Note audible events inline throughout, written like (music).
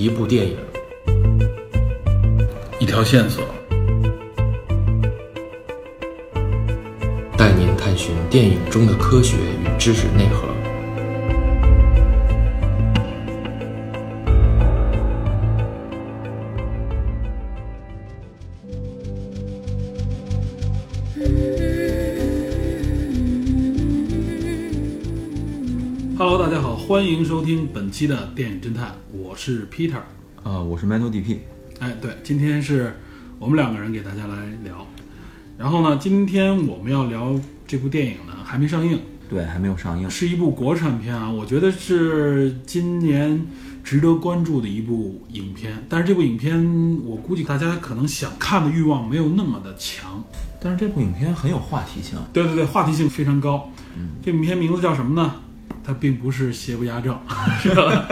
一部电影，一条线索，带您探寻电影中的科学与知识内核。Hello，大家好，欢迎收听本期的电影侦探，我是 Peter。啊，我是 Metal DP。哎，对，今天是我们两个人给大家来聊。然后呢，今天我们要聊这部电影呢，还没上映，对，还没有上映。是一部国产片啊，我觉得是今年值得关注的一部影片。但是这部影片，我估计大家可能想看的欲望没有那么的强。但是这部影片很有话题性。对对对，话题性非常高。嗯，这部影片名字叫什么呢？它并不是邪不压正，(laughs) 是吧？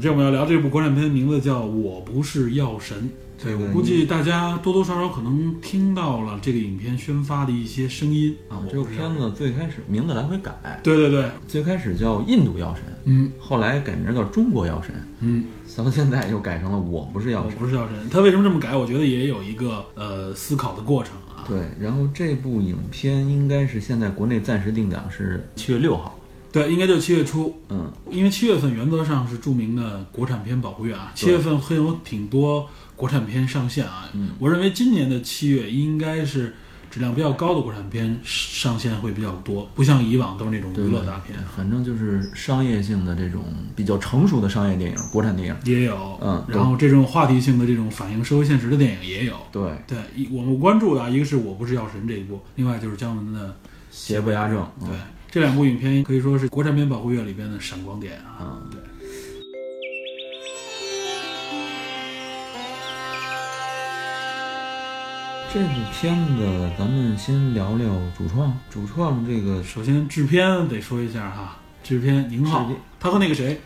这我们要聊这部国产片，名字叫《我不是药神》。对我估计大家多多少少可能听到了这个影片宣发的一些声音啊。这个片子最开始名字来回改，对对对，最开始叫《印度药神》，嗯，后来改名叫《中国药神》，嗯，到现在又改成了《我不是药神》。我不是药神，他为什么这么改？我觉得也有一个呃思考的过程啊。对，然后这部影片应该是现在国内暂时定档是七月六号。对，应该就是七月初，嗯，因为七月份原则上是著名的国产片保护月啊，七月份会有挺多国产片上线啊。嗯，我认为今年的七月应该是质量比较高的国产片上线会比较多，不像以往都是那种娱乐大片。反正就是商业性的这种比较成熟的商业电影，国产电影也有，嗯，然后这种话题性的这种反映社会现实的电影也有。对对，一我们关注的啊，一个是我不是药神这一部，另外就是姜文的《邪不压正》。对。这两部影片可以说是国产片保护月里边的闪光点啊！对。这部片子，咱们先聊聊主创。主创这个，首先制片得说一下哈，制片宁浩，他和那个谁，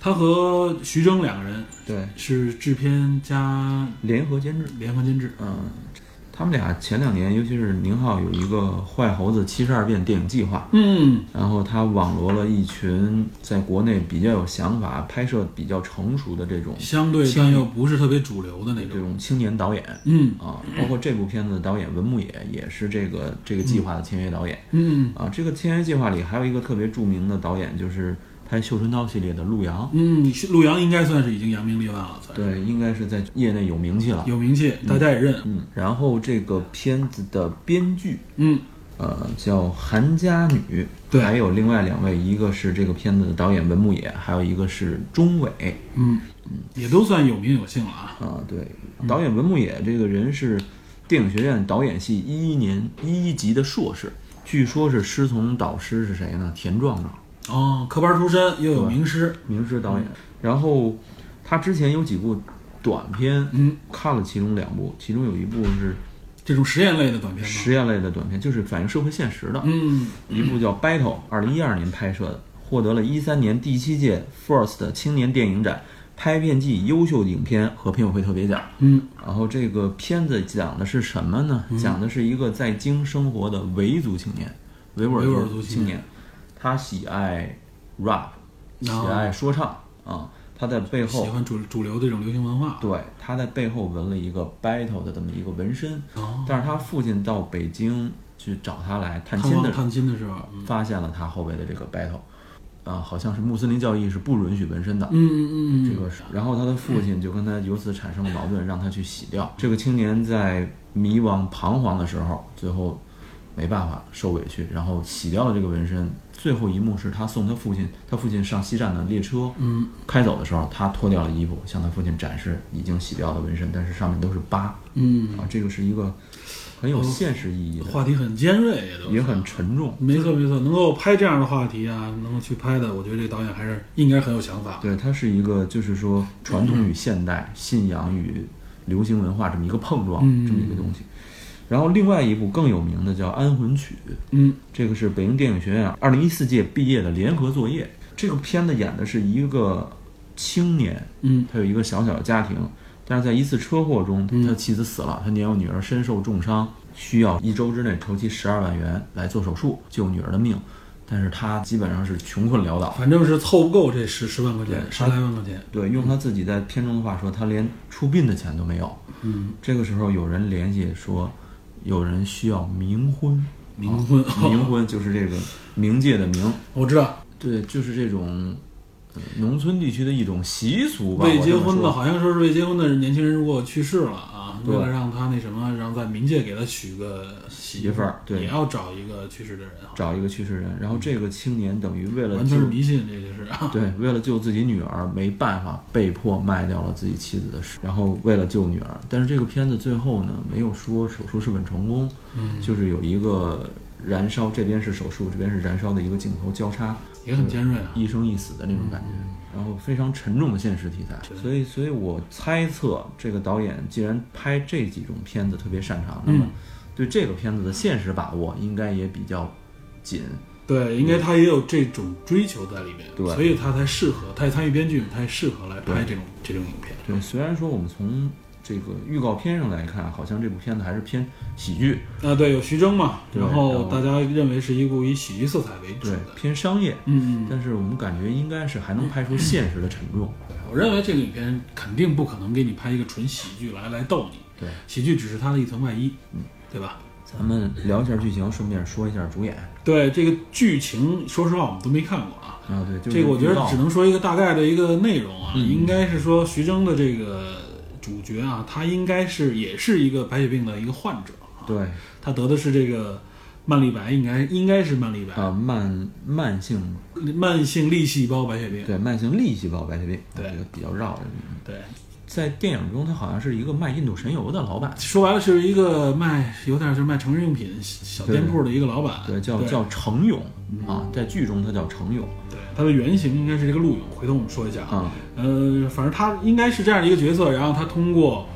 他和徐峥两个人，对，是制片加联合监制，联合监制，嗯。他们俩前两年，尤其是宁浩有一个《坏猴子七十二变》电影计划，嗯，然后他网罗了一群在国内比较有想法、拍摄比较成熟的这种相对但又不是特别主流的那种。这种青年导演，嗯。啊，包括这部片子的导演文牧野也是这个这个计划的签约导演，嗯。啊，这个签约计划里还有一个特别著名的导演就是。拍《绣春刀》系列的陆阳，嗯，陆阳应该算是已经扬名立万了，对，应该是在业内有名气了，有名气，大家也认。嗯，然后这个片子的编剧，嗯，呃，叫韩佳女，对，还有另外两位，一个是这个片子的导演文牧野，还有一个是钟伟，嗯嗯，也都算有名有姓了啊。啊，对，导演文牧野这个人是电影学院导演系一一年一级的硕士，据说是师从导师是谁呢？田壮壮。哦，科班出身又有名师，名师导演。然后他之前有几部短片，嗯，看了其中两部，其中有一部是这种实验类的短片，实验类的短片就是反映社会现实的，嗯，一部叫《Battle》，二零一二年拍摄的，获得了一三年第七届 First 青年电影展拍片季优秀影片和评委会特别奖，嗯，然后这个片子讲的是什么呢？讲的是一个在京生活的维族青年，维吾尔族青年。他喜爱 rap，喜爱说唱啊，他在背后喜欢主主流这种流行文化。对，他在背后纹了一个 battle 的这么一个纹身。哦。但是他父亲到北京去找他来探亲的探亲的时候，发现了他后背的这个 battle，啊，好像是穆斯林教义是不允许纹身的。嗯嗯嗯。这个是，然后他的父亲就跟他由此产生了矛盾，让他去洗掉。这个青年在迷惘彷徨的时候，最后没办法受委屈，然后洗掉了这个纹身。最后一幕是他送他父亲，他父亲上西站的列车，嗯，开走的时候，他脱掉了衣服，向他父亲展示已经洗掉的纹身，但是上面都是疤，嗯，啊，这个是一个很有现实意义的话题，很尖锐，也都也很沉重。没错没错，能够拍这样的话题啊，能够去拍的，我觉得这个导演还是应该很有想法。对他是一个，就是说传统与现代、信仰与流行文化这么一个碰撞，这么一个东西。然后另外一部更有名的叫《安魂曲》，嗯，这个是北京电影学院二零一四届毕业的联合作业。这个片子演的是一个青年，嗯，他有一个小小的家庭，但是在一次车祸中，他妻子死了，他年幼女儿身受重伤，需要一周之内筹集十二万元来做手术救女儿的命。但是他基本上是穷困潦倒。反正是凑不够这十十万块钱，对十来万块钱。对，用他自己在片中的话说，他连出殡的钱都没有。嗯，这个时候有人联系说，有人需要冥婚，冥婚，冥婚就是这个冥界的冥，(laughs) 我知道，对，就是这种、呃农村地区的一种习俗吧。未结婚的，好像说是未结婚的年轻人如果去世了为了让他那什么，然后在冥界给他娶个媳媳妇儿对也要找一个去世的人啊，找一个去世人，然后这个青年等于为了完全是迷信，这就是啊。(laughs) 对，为了救自己女儿，没办法，被迫卖掉了自己妻子的尸，然后为了救女儿。但是这个片子最后呢，没有说手术是否成功，嗯，就是有一个燃烧，这边是手术，这边是燃烧的一个镜头交叉，也很尖锐啊。一生一死的那种感觉，然后非常沉重的现实题材。所以，所以我猜测这个导演既然拍这几种片子特别擅长，那么嗯对这个片子的现实把握应该也比较紧。对，应该他也有这种追求在里面，对所以他才适合，他也参与编剧，他也适合来拍这种这种影片。对，虽然说我们从这个预告片上来看，好像这部片子还是偏喜剧，啊，对，有徐峥嘛，然后大家认为是一部以喜剧色彩为主对的，，偏商业，嗯嗯。但是我们感觉应该是还能拍出现实的沉重。我认为这个影片肯定不可能给你拍一个纯喜剧来来逗你，对，喜剧只是它的一层外衣，嗯，对吧？咱们聊一下剧情，顺便说一下主演对这个剧情，说实话我们都没看过啊。啊，对，就是这个我觉得只能说一个大概的一个内容啊，嗯应该是说徐峥的这个主角啊，他应该是也是一个白血病的一个患者啊，对。他得的是这个慢粒白，应该应该是慢粒白，啊，慢慢性。慢性粒细胞白血病，对慢性粒细胞白血病，对。比较绕这个名字。对，在电影中，他好像是一个卖印度神油的老板，说白了是一个卖有点就是卖成人用品小店铺的一个老板，对，叫叫程勇啊，在剧中他叫程勇对，他的原型应该是这个陆勇，回头我们说一下啊。嗯，呃，反正他应该是这样的一个角色，然后他通过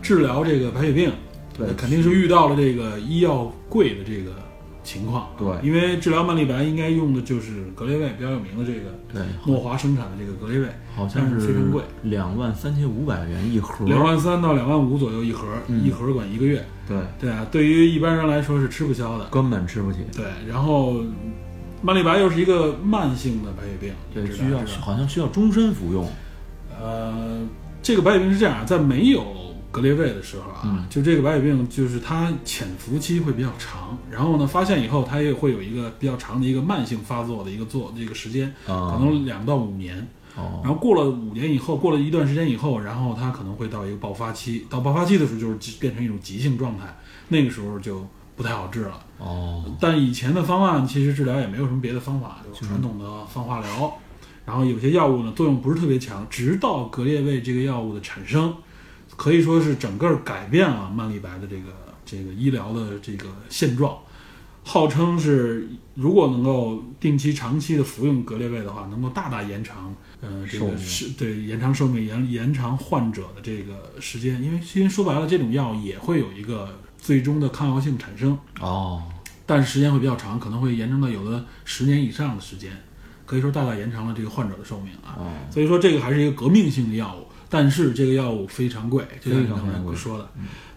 治疗这个白血病，对呃肯定是遇到了这个医药贵的这个情况。对因为治疗慢粒白应该用的就是格列卫比较有名的这个对，诺华生产的这个格列卫，好像是非常贵，两万三千五百元一盒，两万三到两万五左右一盒，嗯一盒管一个月。对，对啊，对于一般人来说是吃不消的。根本吃不起。对，然后慢粒白又是一个慢性的白血病，对，需要好像需要终身服用。呃，这个白血病是这样，在没有格列卫的时候啊，嗯。就这个白血病就是它潜伏期会比较长，然后呢，发现以后它也会有一个比较长的一个慢性发作的一个做这个时间，啊可能两到五年。哦，然后过了五年以后，过了一段时间以后，然后它可能会到一个爆发期，到爆发期的时候就是变成一种急性状态，那个时候就不太好治了。哦，但以前的方案其实治疗也没有什么别的方法，就是。传统的放化疗，然后有些药物呢作用不是特别强，直到格列卫这个药物的产生，可以说是整个改变了慢粒白的这个这个医疗的这个现状。号称是如果能够定期、长期的服用格列卫的话，能够大大延长，呃，这个是对延长寿命、延延长患者的这个时间。因为其实说白了，这种药也会有一个最终的抗药性产生，哦，但是时间会比较长，可能会延长到有的十年以上的时间，可以说大大延长了这个患者的寿命啊。哦，所以说这个还是一个革命性的药物，但是这个药物非常贵，就像你刚才说的。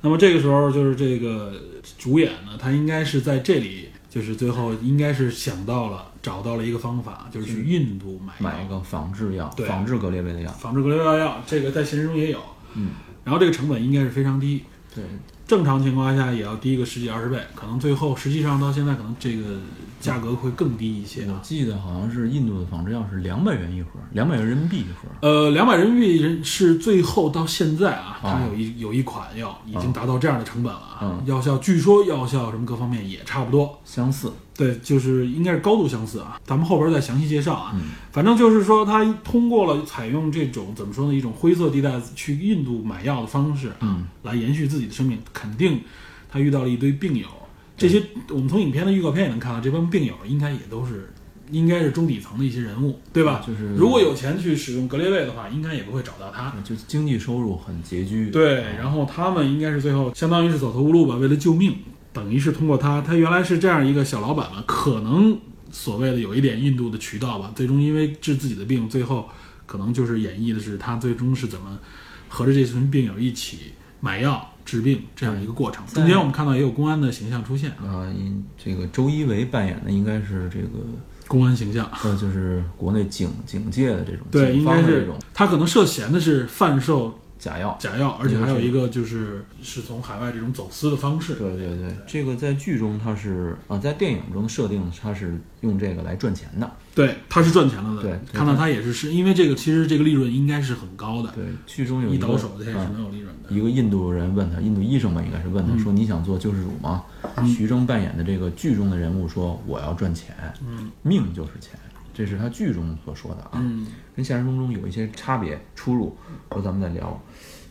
那么这个时候就是这个主演呢，他应该是在这里，就是最后应该是想到了，找到了一个方法，就是去印度买买一个仿制药，仿制格列卫的药。仿制格列卫药，这个在现实中也有，嗯，然后这个成本应该是非常低，对，正常情况下也要低个十几二十倍，可能最后实际上到现在可能这个价格会更低一些啊。我记得好像是印度的仿制药是两百元一盒，两百元人民币一盒。呃，两百人民币人是最后到现在啊，哦它有一有一款药已经达到这样的成本了啊，嗯药效据说药效什么各方面也差不多，相似，对，就是应该是高度相似啊，咱们后边再详细介绍啊。嗯反正就是说，它通过了采用这种怎么说呢，一种灰色地带去印度买药的方式啊，嗯来延续自己的生命，肯定他遇到了一堆病友。这些我们从影片的预告片也能看到，这帮病友应该也都是应该是中底层的一些人物，对吧？就是如果有钱去使用格列卫的话，应该也不会找到他。就经济收入很拮据。对，然后他们应该是最后相当于是走投无路吧，为了救命，等于是通过他，他原来是这样一个小老板嘛，可能所谓的有一点印度的渠道吧，最终因为治自己的病，最后可能就是演绎的是他最终是怎么和着这群病友一起买药治病这样一个过程。中间我们看到也有公安的形象出现，啊，因这个周一围扮演的应该是这个公安形象。呃，就是国内警警界的这种对，警应该是方的这种他可能涉嫌的是贩售假药。假药，而且还有一个就是是从海外这种走私的方式。对对对，这个在剧中它是啊、在电影中的设定它是用这个来赚钱的。对，它是赚钱了的。对看到他也是是因为这个，其实这个利润应该是很高的。对，剧中有一倒手这也是嗯能有利润的。一个印度人问他，印度医生吧，应该是问他说：“你想做救世主吗？”徐峥扮演的这个剧中的人物说：“我要赚钱，嗯命就是钱。”这是他剧中所说的啊，嗯跟现实中中有一些差别出入，回头咱们再聊。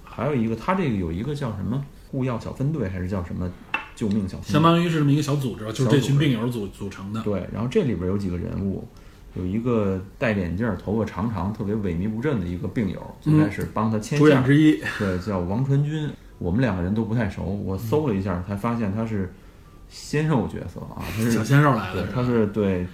还有一个，他这个有一个叫什么护药小分队，还是叫什么救命小分队？相当于是这么一个小组织吧，就是这群病友组组成的。对，然后这里边有几个人物，有一个戴着眼镜儿、头发长长、特别萎靡不振的一个病友，最开始帮他牵主演线，之一，对，叫王传君。我们两个人都不太熟，我搜了一下，才发现他是鲜肉角色啊，他是小鲜肉来对的，，他是对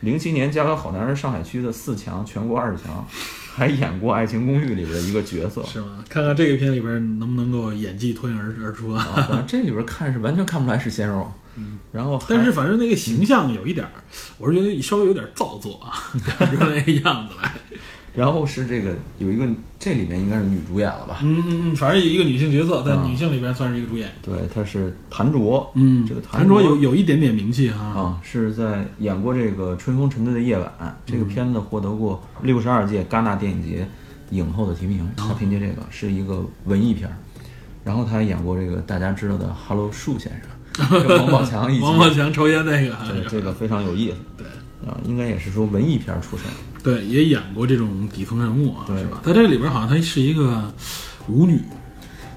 零七年《加油好男人》上海区的四强，全国二十强，还演过《爱情公寓》里边的一个角色。是吗？看看这个片里边能不能够演技脱颖而而出啊！啊，这里边看是完全看不出来是鲜肉，嗯然后但是反正那个形象有一点儿，我是觉得稍微有点造作啊，看 (laughs) 出那个样子来。然后是这个有一个这里面应该是女主演了吧？嗯嗯嗯，反正一个女性角色，在啊。女性里边算是一个主演。对，她是谭卓，嗯，这个谭卓。有有一点点名气哈。啊，是在演过这个《春风沉醉的夜晚》这个片子获得过六十二届戛纳电影节影后的提名，他凭借这个是一个文艺片儿，然后他还演过这个大家知道的《Hello 树先生》，(laughs) 跟王宝强一起，王宝强抽烟那个，对这个非常有意思，对。啊，应该也是说文艺片儿出身，对，也演过这种底层人物啊，对。是吧？在这里边好像他是一个舞女，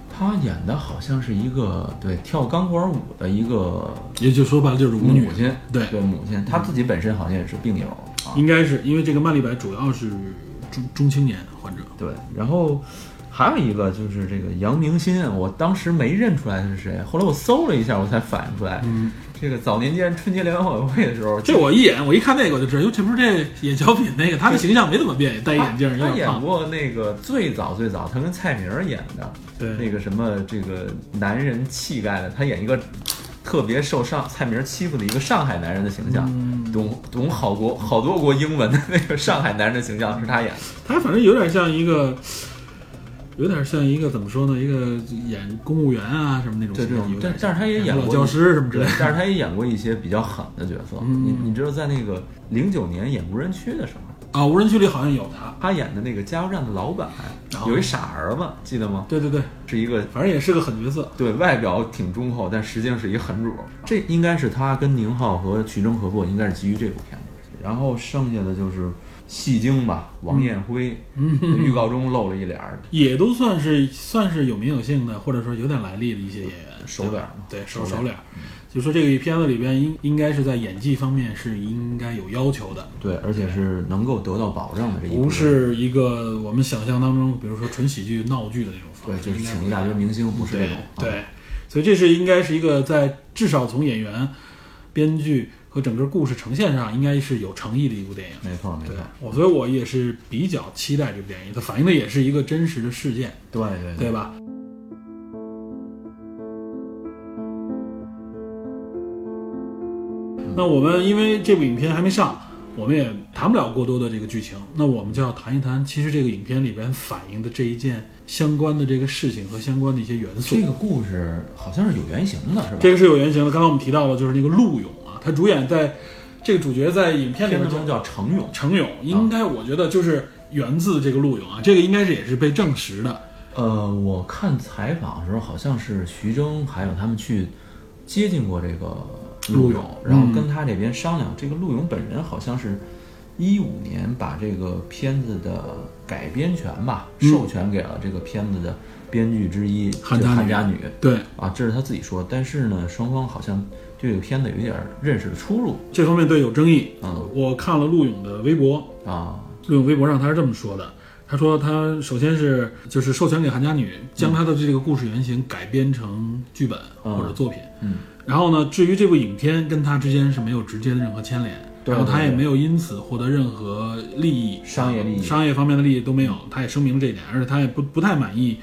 他演的好像是一个对跳钢管舞的一个也就说白了就是舞女。母。亲，对。对母亲，她自己本身好像也是病友啊，应该是因为这个曼丽白主要是中中青年患者，对，然后还有一个就是这个杨明新，我当时没认出来他是谁，后来我搜了一下，我才反应出来，嗯，这个早年间春节联欢晚会的时候，这我一眼我一看那个我就知道，哟，这不是这演小品那个，他的形象没怎么变，戴眼镜，有他演。过那个最早最早，他跟蔡明儿演的对那个什么这个男人气概的，他演一个。特别受上蔡明儿欺负的一个上海男人的形象，嗯懂懂好国好多国英文的那个上海男人的形象是他演的。他反正有点像一个，有点像一个怎么说呢？一个演公务员啊什么那种对这种形象有，点但但是他也演过教师什么之类的。(laughs) 但是他也演过一些比较狠的角色。嗯你你知道，在那个零九年演无人区的时候，啊，无人区里好像有他。他演的那个加油站的老板哦有一傻儿子，记得吗？对对对，是一个反正也是个狠角色。对外表挺忠厚，但实际上是一个狠主。这应该是他跟宁浩和徐峥合作，应该是基于这部片子。然后剩下的就是戏精吧，王艳辉，嗯。预告中露了一脸儿，也都算是算是有名有姓的，或者说有点来历的一些演员，熟脸嘛对，熟脸熟熟脸。就说这个片子里边应应该是在演技方面是应该有要求的，对，而且是能够得到保障的这一不是一个我们想象当中，比如说纯喜剧闹剧的那种方对，式，就是请一大堆明星，不是这对种。啊对，所以这是应该是一个在至少从演员、编剧和整个故事呈现上，应该是有诚意的一部电影。没错没错，，我所以我也是比较期待这部电影，它反映的也是一个真实的事件，对对对吧？那我们因为这部影片还没上，我们也谈不了过多的这个剧情，那我们就要谈一谈，其实这个影片里边反映的这一件相关的这个事情和相关的一些元素。这个故事好像是有原型的，是吧？这个是有原型的。刚才我们提到了，就是那个陆勇啊，他主演在这个主角在影片里面叫程勇。程勇，应该我觉得就是源自这个陆勇啊，这个应该是也是被证实的。呃，我看采访的时候，好像是徐峥还有他们去接近过这个陆陆勇然后嗯跟他这边商量。这个陆勇本人好像是一五年把这个片子的改编权吧，嗯授权给了这个片子的编剧之一就韩家女韩家女对，啊，这是他自己说。但是呢，双方好像对这个片子有一点认识的出入这方面对有争议。嗯我看了陆勇的微博，啊。陆勇微博上他是这么说的。他说，他首先是就是授权给韩家女，将他的这个故事原型改编成剧本嗯或者作品。嗯，然后呢，至于这部影片跟他之间是没有直接的任何牵连，对然后他也没有因此获得任何利益，商业利益商业方面的利益都没有。他也声明了这一点，而且他也不不太满意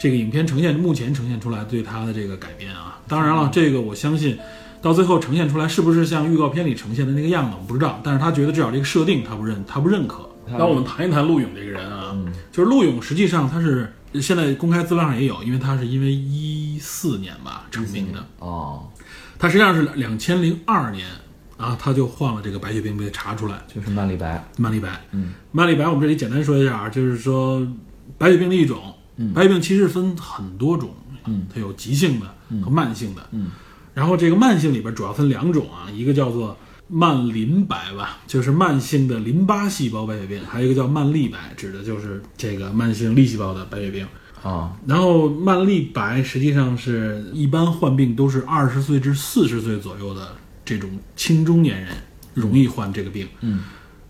这个影片呈现目前呈现出来对他的这个改编啊。当然了，这个我相信到最后呈现出来是不是像预告片里呈现的那个样子，我不知道。但是他觉得至少这个设定他不认，他不认可。他那我们谈一谈陆勇这个人啊，就是陆勇实际上他是现在公开资料上也有，因为他是因为一四年吧成名的，哦，他实际上是两千零二年啊，他就患了这个白血病被查出来，就是慢粒白，慢粒白。嗯，曼丽白我们这里简单说一下啊，就是说白血病的一种。白血病其实分很多种，嗯，它有急性的和慢性的，嗯，然后这个慢性里边主要分两种啊，一个叫做慢淋白吧，就是慢性的淋巴细胞白血病，还有一个叫慢粒白，指的就是这个慢性粒细胞的白血病。啊，然后慢粒白实际上是一般患病都是二十岁至四十岁左右的这种青中年人容易患这个病。嗯，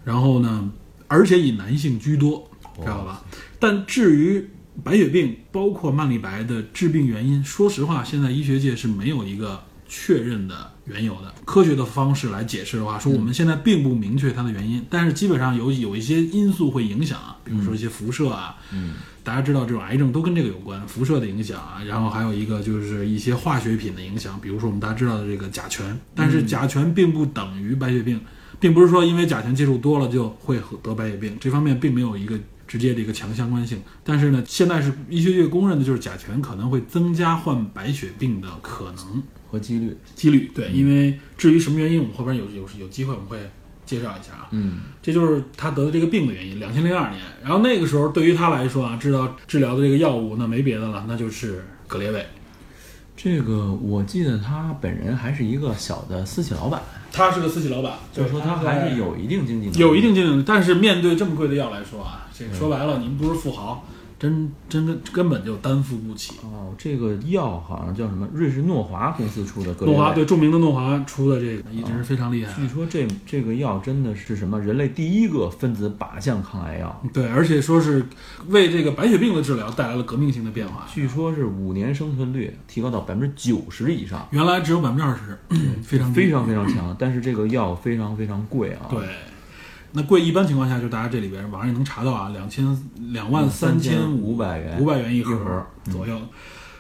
然后呢，而且以男性居多，知道吧？但至于白血病，包括慢粒白的致病原因，说实话，现在医学界是没有一个确认的缘由的。科学的方式来解释的话，说我们现在并不明确它的原因，但是基本上有有一些因素会影响啊，比如说一些辐射啊，嗯，大家知道这种癌症都跟这个有关，辐射的影响啊，然后还有一个就是一些化学品的影响，比如说我们大家知道的这个甲醛，但是甲醛并不等于白血病，并不是说因为甲醛接触多了就会得白血病，这方面并没有一个直接的一个强相关性。但是呢，现在是医学界公认的，就是甲醛可能会增加患白血病的可能和几率，几率。对，因为至于什么原因，我们后边有有有机会我们会介绍一下啊。嗯，这就是他得的这个病的原因。两千零二年，然后那个时候对于他来说啊，知道治疗的这个药物，那没别的了，那就是格列卫。这个我记得他本人还是一个小的私企老板，他是个私企老板，就是说他还是有一定经济能力，有一定经济能力，但是面对这么贵的药来说啊，这个说白了，您不是富豪，真真根根本就担负不起。哦，这个药好像叫什么？瑞士诺华公司出的格列卫诺华对著名的诺华出的这个一直是非常厉害。据说这这个药真的是什么人类第一个分子靶向抗癌药，对，而且说是为这个白血病的治疗带来了革命性的变化。据说是五年生存率提高到百分之九十以上，原来只有百分之二十，(clears throat) 非常非常非常 (clears throat) 强。但是这个药非常非常贵啊，对。那贵一般情况下，就大家这里边网上也能查到啊，两千两万三千五百元，五百元一一盒左右。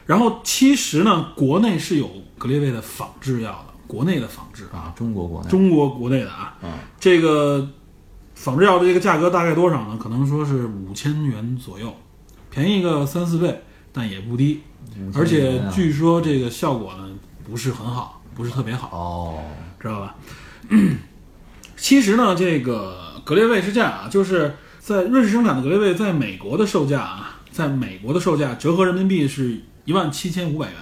然后其实呢，国内是有格列卫的仿制药的，国内的仿制啊，中国国内中国国内的啊，嗯，这个仿制药的这个价格大概多少呢？可能说是五千元左右，便宜个三四倍，但也不低。而且啊据说这个效果呢不是很好，不是特别好，哦，知道吧？(clears throat) 其实呢，这个格列卫是这样啊，就是在瑞士生产的格列卫，在美国的售价啊，在美国的售价折合人民币是一万七千五百元，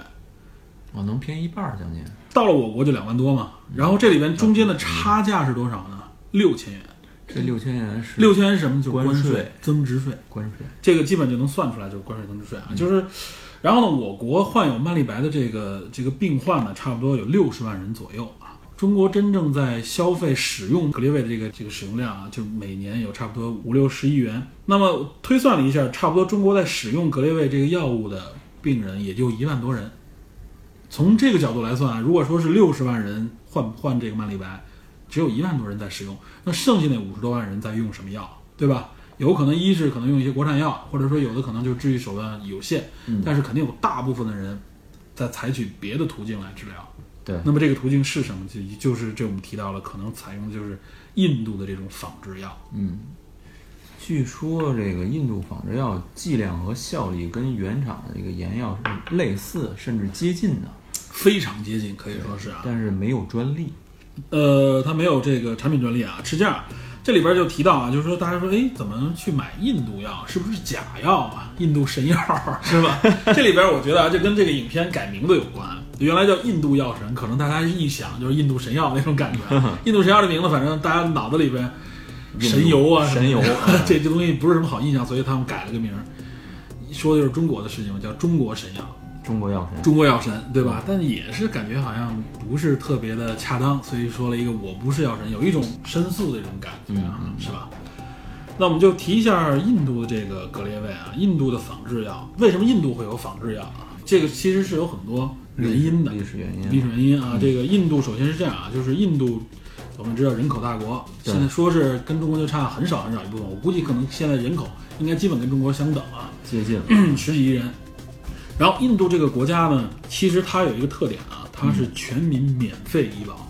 哦，能便宜一半儿将近，到了我国就两万多嘛。然后这里边中间的差价是多少呢？六千元。这六千元是六千元是什么？就是关税税、增值税。关税，这个基本就能算出来，就是关税增值税啊。就是，然后呢，我国患有曼丽白的这个这个病患呢，差不多有六十万人左右啊。中国真正在消费使用格列卫的这个这个使用量啊，就每年有差不多五六十亿元。那么推算了一下，差不多中国在使用格列卫这个药物的病人也就一万多人。从这个角度来算啊，如果说是六十万人患患这个曼丽白，只有一万多人在使用，那剩下那五十多万人在用什么药，对吧？有可能一是可能用一些国产药，或者说有的可能就治愈手段有限，但是肯定有大部分的人在采取别的途径来治疗。对，那么这个途径是什么？就就是这我们提到了，可能采用的就是印度的这种仿制药。嗯，据说这个印度仿制药剂量和效力跟原厂的这个研药是类似甚至接近的，非常接近，可以说是啊。但是没有专利。呃，它没有这个产品专利啊，是这样。这里边就提到啊，就是说大家说，哎，怎么去买印度药？是不是假药啊？印度神药是吧？(laughs) 这里边我觉得啊，这跟这个影片改名字有关。原来叫印度药神，可能大家一想就是印度神药那种感觉。(laughs) 印度神药的名字，反正大家脑子里边神油啊，神油 (laughs) 这这东西不是什么好印象，所以他们改了个名儿。说的就是中国的事情，叫中国神药。中国药神，中国药神，对吧？但也是感觉好像不是特别的恰当，所以说了一个我不是药神，有一种申诉的这种感觉啊，是吧？那我们就提一下印度的这个格列卫啊，印度的仿制药，为什么印度会有仿制药啊？这个其实是有很多原因的，历史原因，历史原因啊。这个印度首先是这样啊，就是印度我们知道人口大国，现在说是跟中国就差很少很少一部分，我估计可能现在人口应该基本跟中国相等啊。接近了。十几亿人。然后印度这个国家呢，其实它有一个特点啊，它是全民免费医保。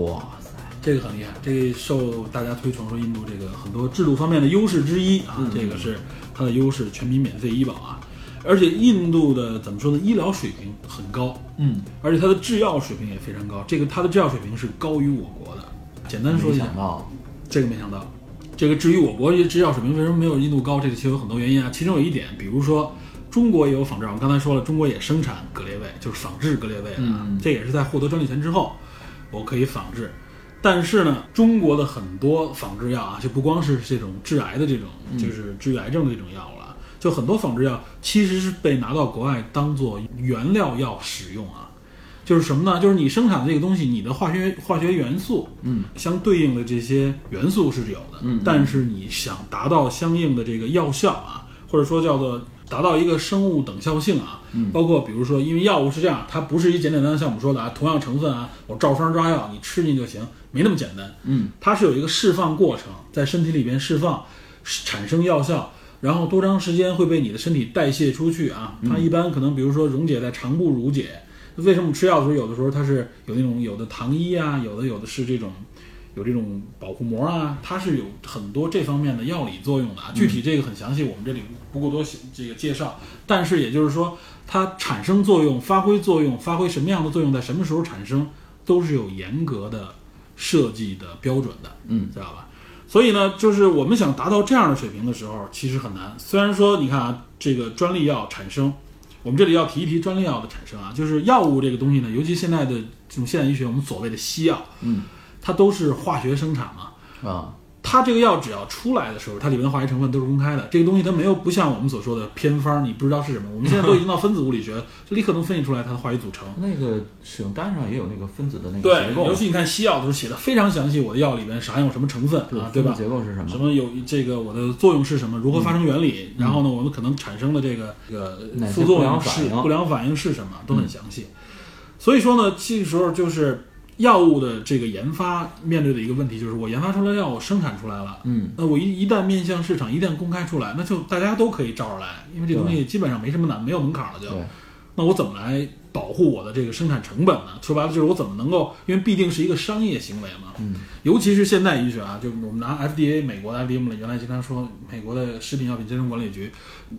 哇塞，这个很厉害，这个受大家推崇说印度这个很多制度方面的优势之一啊，这个是它的优势，全民免费医保啊。而且印度的怎么说呢？医疗水平很高，嗯，而且它的制药水平也非常高。这个它的制药水平是高于我国的。简单说一下没想，到，这个没想到。这个至于我国的制药水平为什么没有印度高，这个其实有很多原因啊。其中有一点，比如说中国也有仿制药，我刚才说了，中国也生产格列卫，就是仿制格列卫的啊，嗯这也是在获得专利权之后，我可以仿制。但是呢，中国的很多仿制药啊，就不光是这种致癌的这种，就是治愈癌症的这种药物了，就很多仿制药其实是被拿到国外当做原料药使用啊。就是什么呢？就是你生产的这个东西，你的化学化学元素，嗯，相对应的这些元素是有的，嗯但是你想达到相应的这个药效啊，或者说叫做达到一个生物等效性啊，嗯包括比如说，因为药物是这样，它不是一简简单单像我们说的啊，同样成分啊，我照方抓药，你吃进就行，没那么简单，嗯，它是有一个释放过程，在身体里边释放，产生药效。然后多长时间会被你的身体代谢出去啊？它一般可能，比如说溶解在肠部溶解，为什么吃药的时候，有的时候它是有那种有的糖衣啊，有的有的是这种有这种保护膜啊，它是有很多这方面的药理作用的啊。具体这个很详细，我们这里不过多这个介绍。但是也就是说，它产生作用、发挥作用、发挥什么样的作用，在什么时候产生，都是有严格的设计的标准的，嗯，知道吧？所以呢，就是我们想达到这样的水平的时候，其实很难。虽然说，你看啊，这个专利药产生，我们这里要提一提专利药的产生啊，就是药物这个东西呢，尤其现在的这种现代医学，我们所谓的西药，嗯，它都是化学生产嘛。啊，它这个药只要出来的时候，它里面的化学成分都是公开的。这个东西它没有不像我们所说的偏方，你不知道是什么。我们现在都已经到分子物理学，就立刻能分析出来它的化学组成。那个使用单上也有那个分子的那个对结，构，尤其你看西药都是写的非常详细，我的药里面啥有什么成分啊，对吧？结构是什么？什么有这个我的作用是什么？如何发生原理？然后呢，我们可能产生的这个这个副作用是不良反应是什么，都很详细。所以说呢，这个时候就是药物的这个研发面对的一个问题，就是我研发出来的药，我生产出来了，嗯，那我一一旦面向市场，一旦公开出来，那就大家都可以照着来，因为这东西基本上没什么难，没有门槛了就。那我怎么来保护我的这个生产成本呢？说白了就是我怎么能够，因为毕竟是一个商业行为嘛，嗯，尤其是现代医学啊，就我们拿 FDA 美国的 FDA，原来经常说美国的食品药品监督管理局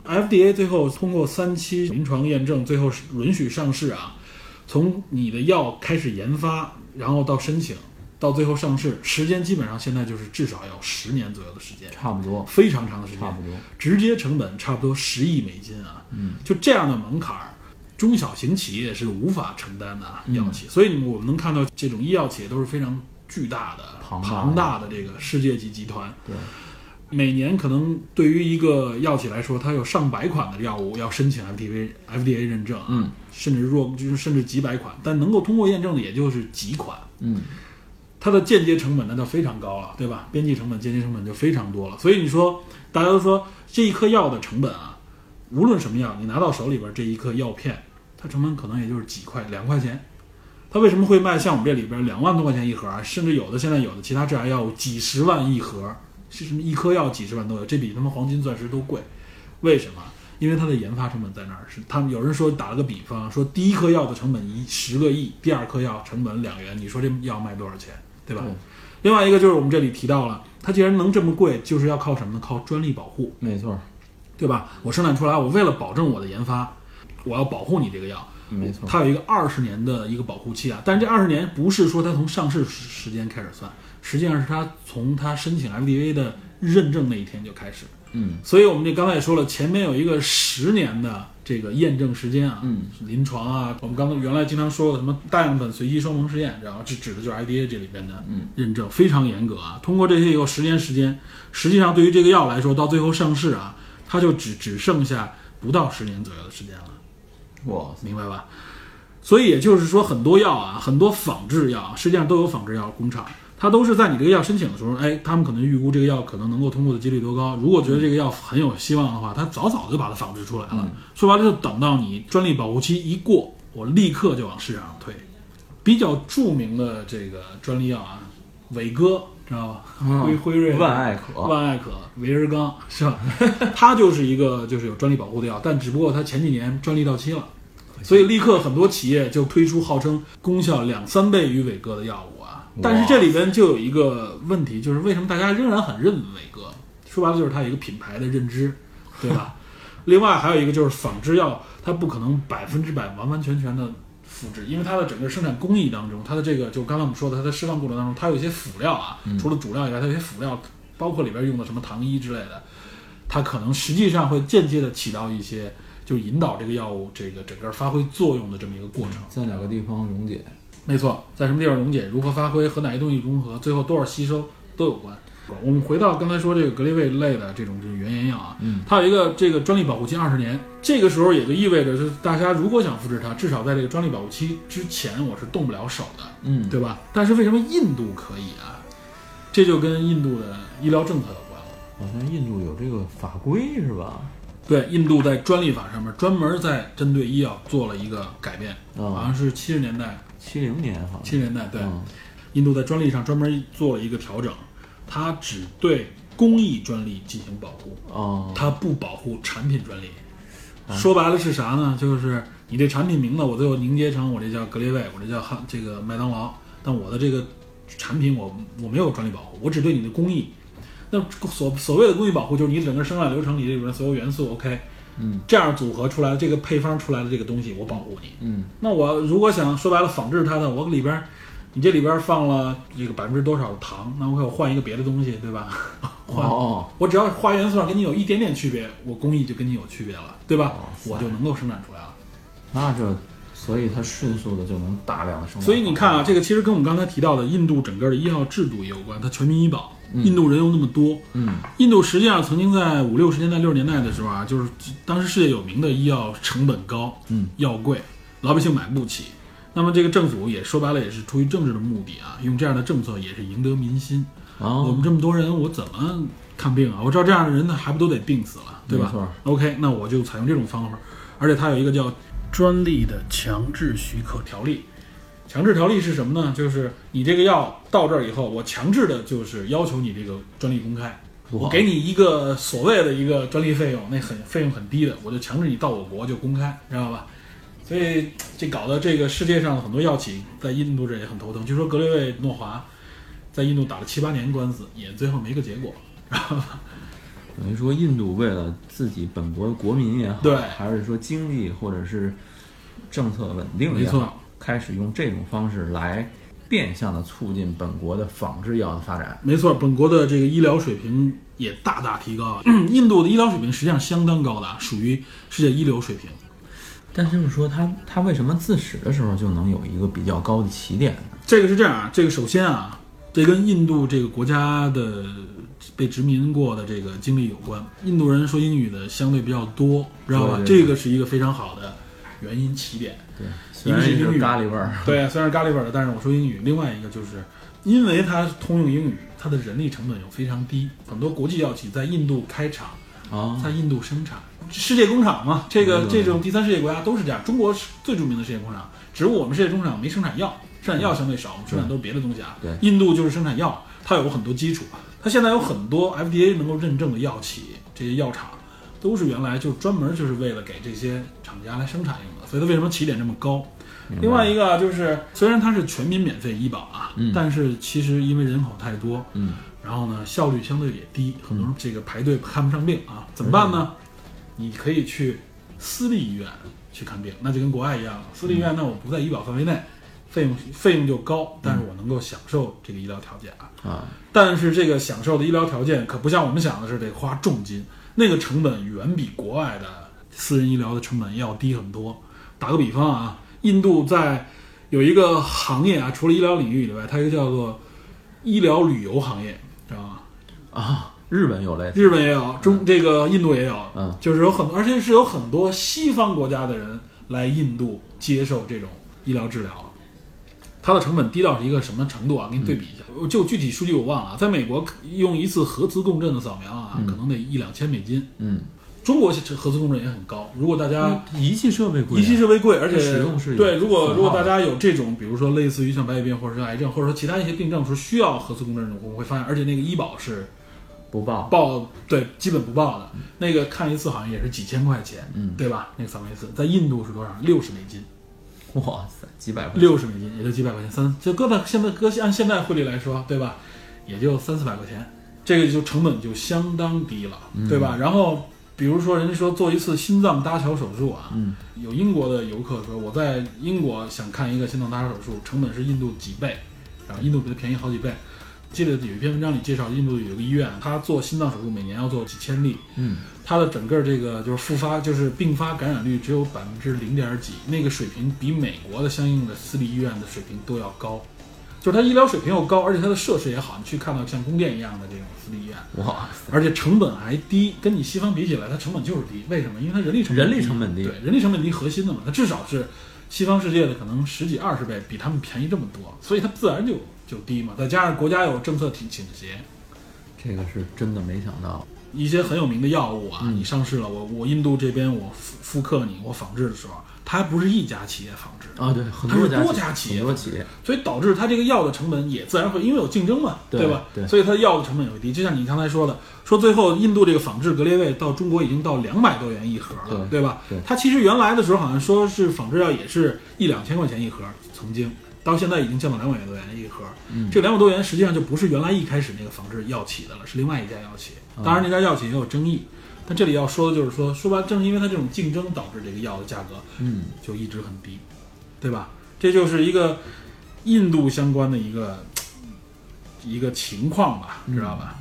，FDA 最后通过三期临床验证，最后是允许上市啊。从你的药开始研发，然后到申请，到最后上市，时间基本上现在就是至少要十年左右的时间，差不多，非常长的时间。差不多，直接成本差不多十亿美金啊，嗯，就这样的门槛儿，中小型企业是无法承担的药企。所以我们能看到这种医药企业都是非常巨大的、庞大的。这个世界级集团。对，每年可能对于一个药企来说，它有上百款的药物要申请 FDA FDA 认证啊，嗯甚至若就是甚至几百款，但能够通过验证的也就是几款。嗯，它的间接成本那就非常高了，对吧？边际成本、间接成本就非常多了。所以你说，大家都说这一颗药的成本啊，无论什么药，你拿到手里边这一颗药片，它成本可能也就是几块、两块钱。它为什么会卖像我们这里边两万多块钱一盒啊？甚至有的现在有的其他致癌药物几十万一盒，是什么一颗药几十万都有，这比他妈黄金钻石都贵。为什么？因为它的研发成本在那儿。是他们有人说打了个比方，说第一颗药的成本一十个亿，第二颗药成本两元，你说这药卖多少钱，对吧？对另外一个就是我们这里提到了，它既然能这么贵，就是要靠什么呢？靠专利保护，没错，对吧？我生产出来，我为了保证我的研发，我要保护你这个药，没错，它有一个二十年的一个保护期啊。但是这二十年不是说它从上市时时间开始算，实际上是它从它申请 FDA 的认证那一天就开始。嗯所以我们这刚才也说了，前面有一个十年的这个验证时间啊，嗯，临床啊，我们刚才原来经常说的什么大样本随机双盲试验，然后这指的就是 IDA 这里边的嗯认证，非常严格啊。通过这些以后，十年时间，实际上对于这个药来说，到最后上市啊，它就只只剩下不到十年左右的时间了。哇，明白吧？所以也就是说，很多药啊，很多仿制药啊，实际上都有仿制药工厂，它都是在你这个药申请的时候，哎，他们可能预估这个药可能能够通过的几率多高。如果觉得这个药很有希望的话，他早早就把它仿制出来了。说白了，就等到你专利保护期一过，我立刻就往市场上推。比较著名的这个专利药啊，伟哥知道吧？辉辉瑞、万艾可，万艾可、维尔刚是吧？(laughs) 它就是一个就是有专利保护的药，但只不过它前几年专利到期了，所以立刻很多企业就推出号称功效两三倍于伟哥的药物啊。但是这里边就有一个问题，就是为什么大家仍然很认伟哥？说白了就是它有一个品牌的认知，对吧？另外还有一个就是仿制药，它不可能百分之百完完全全的复制，因为它的整个生产工艺当中，它的这个就刚才我们说的，它的释放过程当中，它有一些辅料啊，除了主料以外，它有些辅料，包括里边用的什么糖衣之类的，它可能实际上会间接的起到一些，就引导这个药物这个整个发挥作用的这么一个过程。在哪个地方溶解？没错，在什么地方溶解，如何发挥，和哪些东西融合，最后多少吸收都有关。我们回到刚才说这个格列卫类的这种这种原研药啊，嗯，它有一个这个专利保护期二十年，这个时候也就意味着是大家如果想复制它，至少在这个专利保护期之前我是动不了手的，嗯，对吧？但是为什么印度可以啊？这就跟印度的医疗政策有关了。好像印度有这个法规是吧？对，印度在专利法上面专门在针对医药做了一个改变，哦好像是七十年代，七零年好像。七零年代对。嗯印度在专利上专门做了一个调整，它只对工艺专利进行保护，哦，它不保护产品专利。说白了是啥呢？就是你这产品名字我最后凝结成我这叫格列卫，我这叫汉这个麦当劳，但我的这个产品我我没有专利保护，我只对你的工艺。那所所谓的工艺保护，就是你整个生产流程里这里边所有元素 OK，嗯，这样组合出来的这个配方出来的这个东西，我保护你。嗯那我如果想说白了仿制它的，我里边儿你这里边儿放了这个百分之多少的糖，那我可以换一个别的东西，对吧？(laughs) 换哦，我只要化学元素上跟你有一点点区别，我工艺就跟你有区别了，对吧我就能够生产出来了。那这所以它迅速的就能大量的生产。所以你看啊，这个其实跟我们刚才提到的印度整个的医药制度也有关，它全民医保，印度人又那么多，嗯印度实际上曾经在五六十年代、六十年代的时候啊，就是当时世界有名的医药成本高，嗯，药贵，老百姓买不起。那么这个政府也说白了也是出于政治的目的啊，用这样的政策也是赢得民心。我哦们这么多人，我怎么看病啊？我知道这样的人呢，还不都得病死了，对吧没错？OK，那我就采用这种方法，而且它有一个叫专利的强制许可条例。强制条例是什么呢？就是你这个药到这儿以后，我强制的就是要求你这个专利公开，我给你一个所谓的一个专利费用，那很费用很低的，我就强制你到我国就公开，知道吧？所以这搞得这个世界上的很多药企在印度这也很头疼。据说格列卫诺华在印度打了七八年官司，也最后没个结果。等于说印度为了自己本国的国民也好，对还是说经济或者是政策稳定也没错好，开始用这种方式来变相的促进本国的仿制药的发展。没错，本国的这个医疗水平也大大提高。印度的医疗水平实际上相当高的，属于世界一流水平。但就是说他，他为什么自始的时候就能有一个比较高的起点呢？这个是这样啊，这个首先啊，这跟印度这个国家的被殖民过的这个经历有关。印度人说英语的相对比较多，知道吧？对对对这个是一个非常好的原因起点。对，虽然是一个是英语咖喱味儿，对，虽然是咖喱味儿的，但是我说英语。另外一个就是，因为它通用英语，它的人力成本又非常低，很多国际药企在印度开厂，啊，在印度生产，世界工厂嘛，这个嗯这种第三世界国家都是这样。中国是最著名的世界工厂，只不过我们世界工厂没生产药，生产药相对少，我们生产都是别的东西啊。对印度就是生产药，它有很多基础，它现在有很多 FDA 能够认证的药企，这些药厂都是原来就专门就是为了给这些厂家来生产用的，所以它为什么起点这么高？另外一个啊就是，虽然它是全民免费医保啊，嗯但是其实因为人口太多，嗯，然后呢效率相对也低，很多人这个排队看不上病啊，怎么办呢？你可以去私立医院去看病，那就跟国外一样了。私立医院那，我不在医保范围内，费用费用就高，但是我能够享受这个医疗条件啊。啊，但是这个享受的医疗条件可不像我们想的是得花重金，那个成本远比国外的私人医疗的成本要低很多。打个比方啊，印度在有一个行业啊，除了医疗领域以外，它有一个叫做医疗旅游行业，知道吗？啊，日本有类似，日本也有，中这个印度也有，嗯就是有很多，而且是有很多西方国家的人来印度接受这种医疗治疗。它的成本低到是一个什么程度啊？给你对比一下，我就具体数据我忘了。在美国用一次核磁共振的扫描啊，可能得一两千美金。嗯，中国核磁共振也很高。如果大家仪器设备贵啊，仪器设备贵，而且使用是对，如果如果大家有这种，比如说类似于像白血病或者是癌症，或者说其他一些病症，是需要核磁共振的，我们会发现，而且那个医保是不报，报对基本不报的，那个看一次好像也是几千块钱，嗯对吧？那个扫描一次，在印度是多少？六十美金，(laughs) 哇塞，几百块，六十美金也就几百块钱，三就搁在现在搁按现在汇率来说，对吧？也就三四百块钱，这个就成本就相当低了，对吧？然后比如说人家说做一次心脏搭桥手术啊，嗯有英国的游客说我在英国想看一个心脏搭桥手术，成本是印度几倍，然后印度比它便宜好几倍。记得有一篇文章里介绍，印度有个医院，他做心脏手术每年要做几千例，嗯，他的整个这个就是复发，就是并发感染率只有百分之零点几，那个水平比美国的相应的私立医院的水平都要高，就是它医疗水平又高，而且它的设施也好，你去看到像宫殿一样的这种私立医院，哇塞，而且成本还低，跟你西方比起来，它成本就是低。为什么？因为它人力成本人力成本低。对，人力成本低核心的嘛，它至少是西方世界的可能十几二十倍，比他们便宜这么多，所以它自然就就低嘛。再加上国家有政策倾倾斜，这个是真的没想到，一些很有名的药物啊，嗯你上市了，我我印度这边我复复刻你，我仿制的时候，它还不是一家企业仿制，啊，对，很它是多多家企业企业，所以导致它这个药的成本也自然会因为有竞争嘛，对吧？对所以它药的成本也会低。就像你刚才说的，说最后印度这个仿制格列卫到中国已经到两百多元一盒了，对吧？对它其实原来的时候好像说是仿制药也是一两千块钱一盒，曾经到现在已经降到两百多元一盒。嗯这两百多元实际上就不是原来一开始那个仿制药企的了，是另外一家药企。嗯当然那家药企也有争议，但这里要说的就是说，说白了正是因为它这种竞争导致这个药的价格嗯，就一直很低，对吧？这就是一个印度相关的一个一个情况吧，知道吧？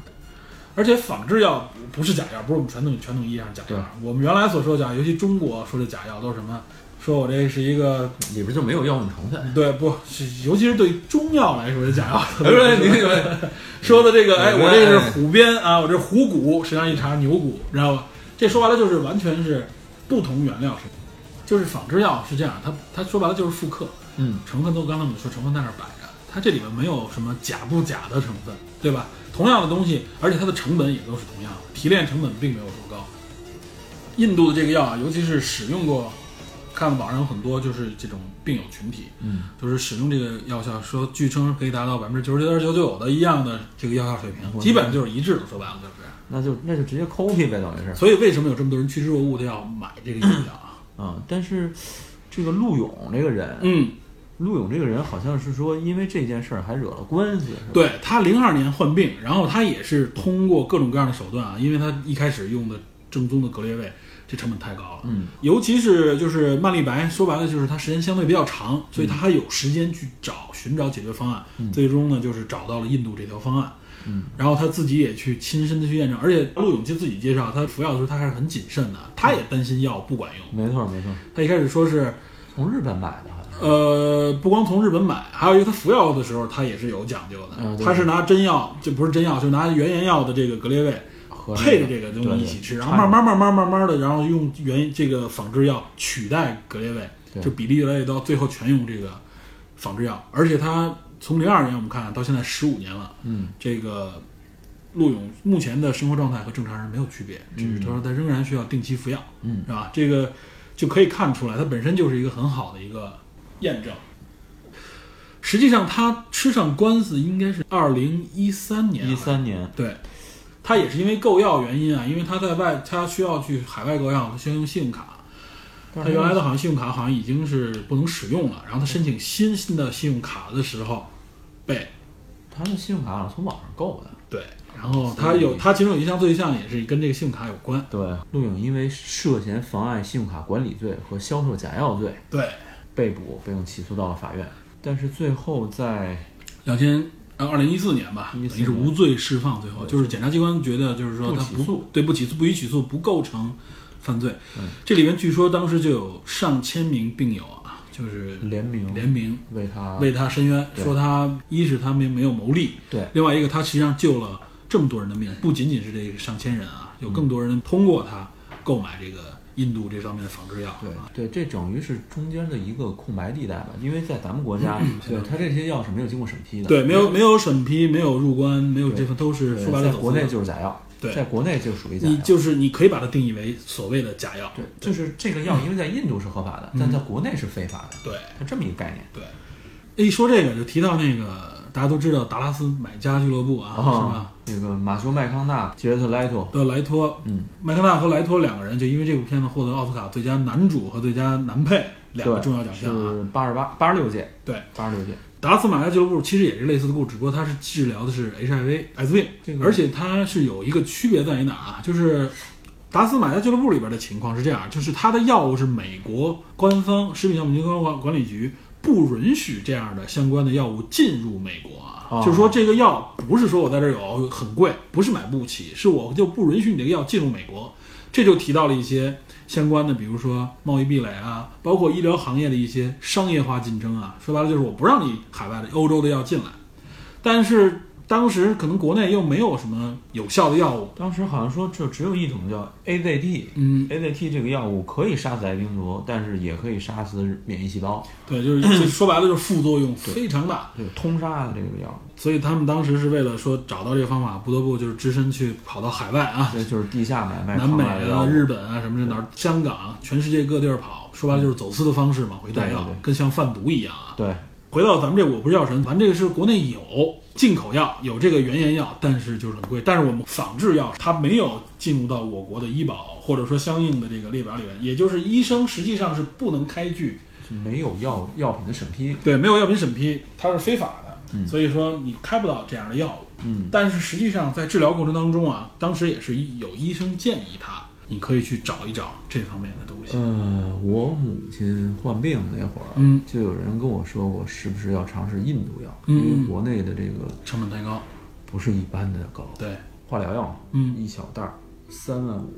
而且仿制药不是假药，不是我们传统传统意义上假药。我们原来所说的假药，尤其中国说的假药都是什么？说我这是一个里边就没有药用成分，对不是，尤其是对于中药来说是假药。不是你 (laughs) 说的这个，哎，我这是虎鞭啊，我这虎骨，实际上一查牛骨，知道吧？这说白了就是完全是不同原料是，就是仿制药是这样，它它说白了就是复刻，嗯，成分都刚才我们说成分在那儿摆着，它这里面没有什么假不假的成分，对吧？同样的东西，而且它的成本也都是同样的，提炼成本并没有多高。印度的这个药啊，尤其是使用过，看网上有很多就是这种病友群体，嗯，就是使用这个药效，说据称可以达到百分之九十九点九九的一样的这个药效水平，基本上就是一致的，说白了就是。那就那就直接 copy 呗，等于是，所以为什么有这么多人趋之若鹜的要买这个药啊？啊，但是这个陆勇这个人，嗯，陆勇这个人好像是说因为这件事儿还惹了官司，对他零二年患病，然后他也是通过各种各样的手段啊，因为他一开始用的正宗的格列卫，这成本太高了。嗯，尤其是就是曼丽白，说白了就是它时间相对比较长，所以他还有时间去找寻找解决方案。最终呢，就是找到了印度这条方案。嗯，然后他自己也去亲身的去验证，而且陆勇就自己介绍，他服药的时候他还是很谨慎的，他也担心药不管用。没错没错，他一开始说是从日本买的好像，呃，不光从日本买，还有一个他服药的时候，他也是有讲究的。嗯他是拿真药，就不是真药，就拿原研药的这个格列卫和配着这个东西一起吃，然后慢慢慢慢慢慢的，然后用原这个仿制药取代格列卫，就比例越来越高，最后全用这个仿制药。而且他从零二年我们看到现在十五年了，嗯，这个陆勇目前的生活状态和正常人没有区别，只是他说他仍然需要定期服药，嗯。是吧？这个就可以看出来，他本身就是一个很好的一个验证。实际上，他吃上官司应该是二零一三年，一三年，对，他也是因为购药原因啊，因为他在外，他需要去海外购药，他需要用信用卡，他原来的好像信用卡好像已经是不能使用了，然后他申请新新的信用卡的时候被他的信用卡好像从网上购的。对，然后他有他其中有一项罪项也是跟这个信用卡有关，对，陆勇因为涉嫌妨碍信用卡管理罪和销售假药罪对，被捕，并起诉到了法院。但是最后在两千呃二零一四年吧，等于是无罪释放，最后就是检察机关觉得就是说不他起诉。对不起诉不予起诉不构成犯罪，嗯。这里面据说当时就有上千名病友啊，就是联名。联名为他为他申冤，说他一是他没没有谋利，对。另外一个他实际上救了这么多人的命，不仅仅是这个上千人啊，有更多人通过他购买这个印度这方面的仿制药，对啊对，这等于是中间的一个空白地带吧，因为在咱们国家，对它这些药是没有经过审批的，对，没有没有审批，没有入关，没有这份都是说白了在国内就是假药，对在国内就属于假药。你就是你可以把它定义为所谓的假药，对，就是这个药，因为在印度是合法的，但在国内是非法的，对它这么一个概念。对。一说这个就提到那个大家都知道达拉斯买家俱乐部啊，是吧那？，个马修麦康纳、杰特莱托，的莱托，嗯，麦康纳和莱托两个人就因为这部片子获得奥斯卡最佳男主和最佳男配两个，重要奖项啊。是八十八、八十六届，对，八十六届。达拉斯买家俱乐部其实也是类似的故事，只不过它是治疗的是 HIV 艾滋病，这个而且它是有一个区别在于哪啊？就是达拉斯买家俱乐部里边的情况是这样，就是它的药物是美国官方食品药品监督管管理局不允许这样的相关的药物进入美国啊。哦就是说这个药不是说我在这儿有很贵，不是买不起，是我就不允许你这个药进入美国。这就提到了一些相关的，比如说贸易壁垒啊，包括医疗行业的一些商业化竞争啊。说白了就是我不让你海外的欧洲的药进来，但是当时可能国内又没有什么有效的药物，当时好像说就只有一种叫 AZT，嗯，AZT 这个药物可以杀死癌病毒，但是也可以杀死免疫细胞，对，就是 (clears throat) 说白了就是副作用非常大，这个通杀的这个药，所以他们当时是为了说找到这个方法，不得不就是只身去跑到海外啊，这就是地下买卖南美啊。日本啊什么这哪儿，香港，全世界各地儿跑，说白了就是走私的方式往回带药对对对，跟像贩毒一样啊。对，回到咱们这我不是药神，咱这个是国内有进口药，有这个原研药，但是就是很贵。但是我们仿制药它没有进入到我国的医保或者说相应的这个列表里面，也就是医生实际上是不能开具，没有药药品的审批。对，没有药品审批，它是非法的，嗯所以说你开不到这样的药物。嗯，但是实际上在治疗过程当中啊，当时也是有医生建议他，你可以去找一找这方面的东西。呃，我母亲患病那会儿，嗯，就有人跟我说过，是不是要尝试印度药？嗯因为国内的这个成本太高，不是一般的高，对，化疗药，嗯一小袋儿三万五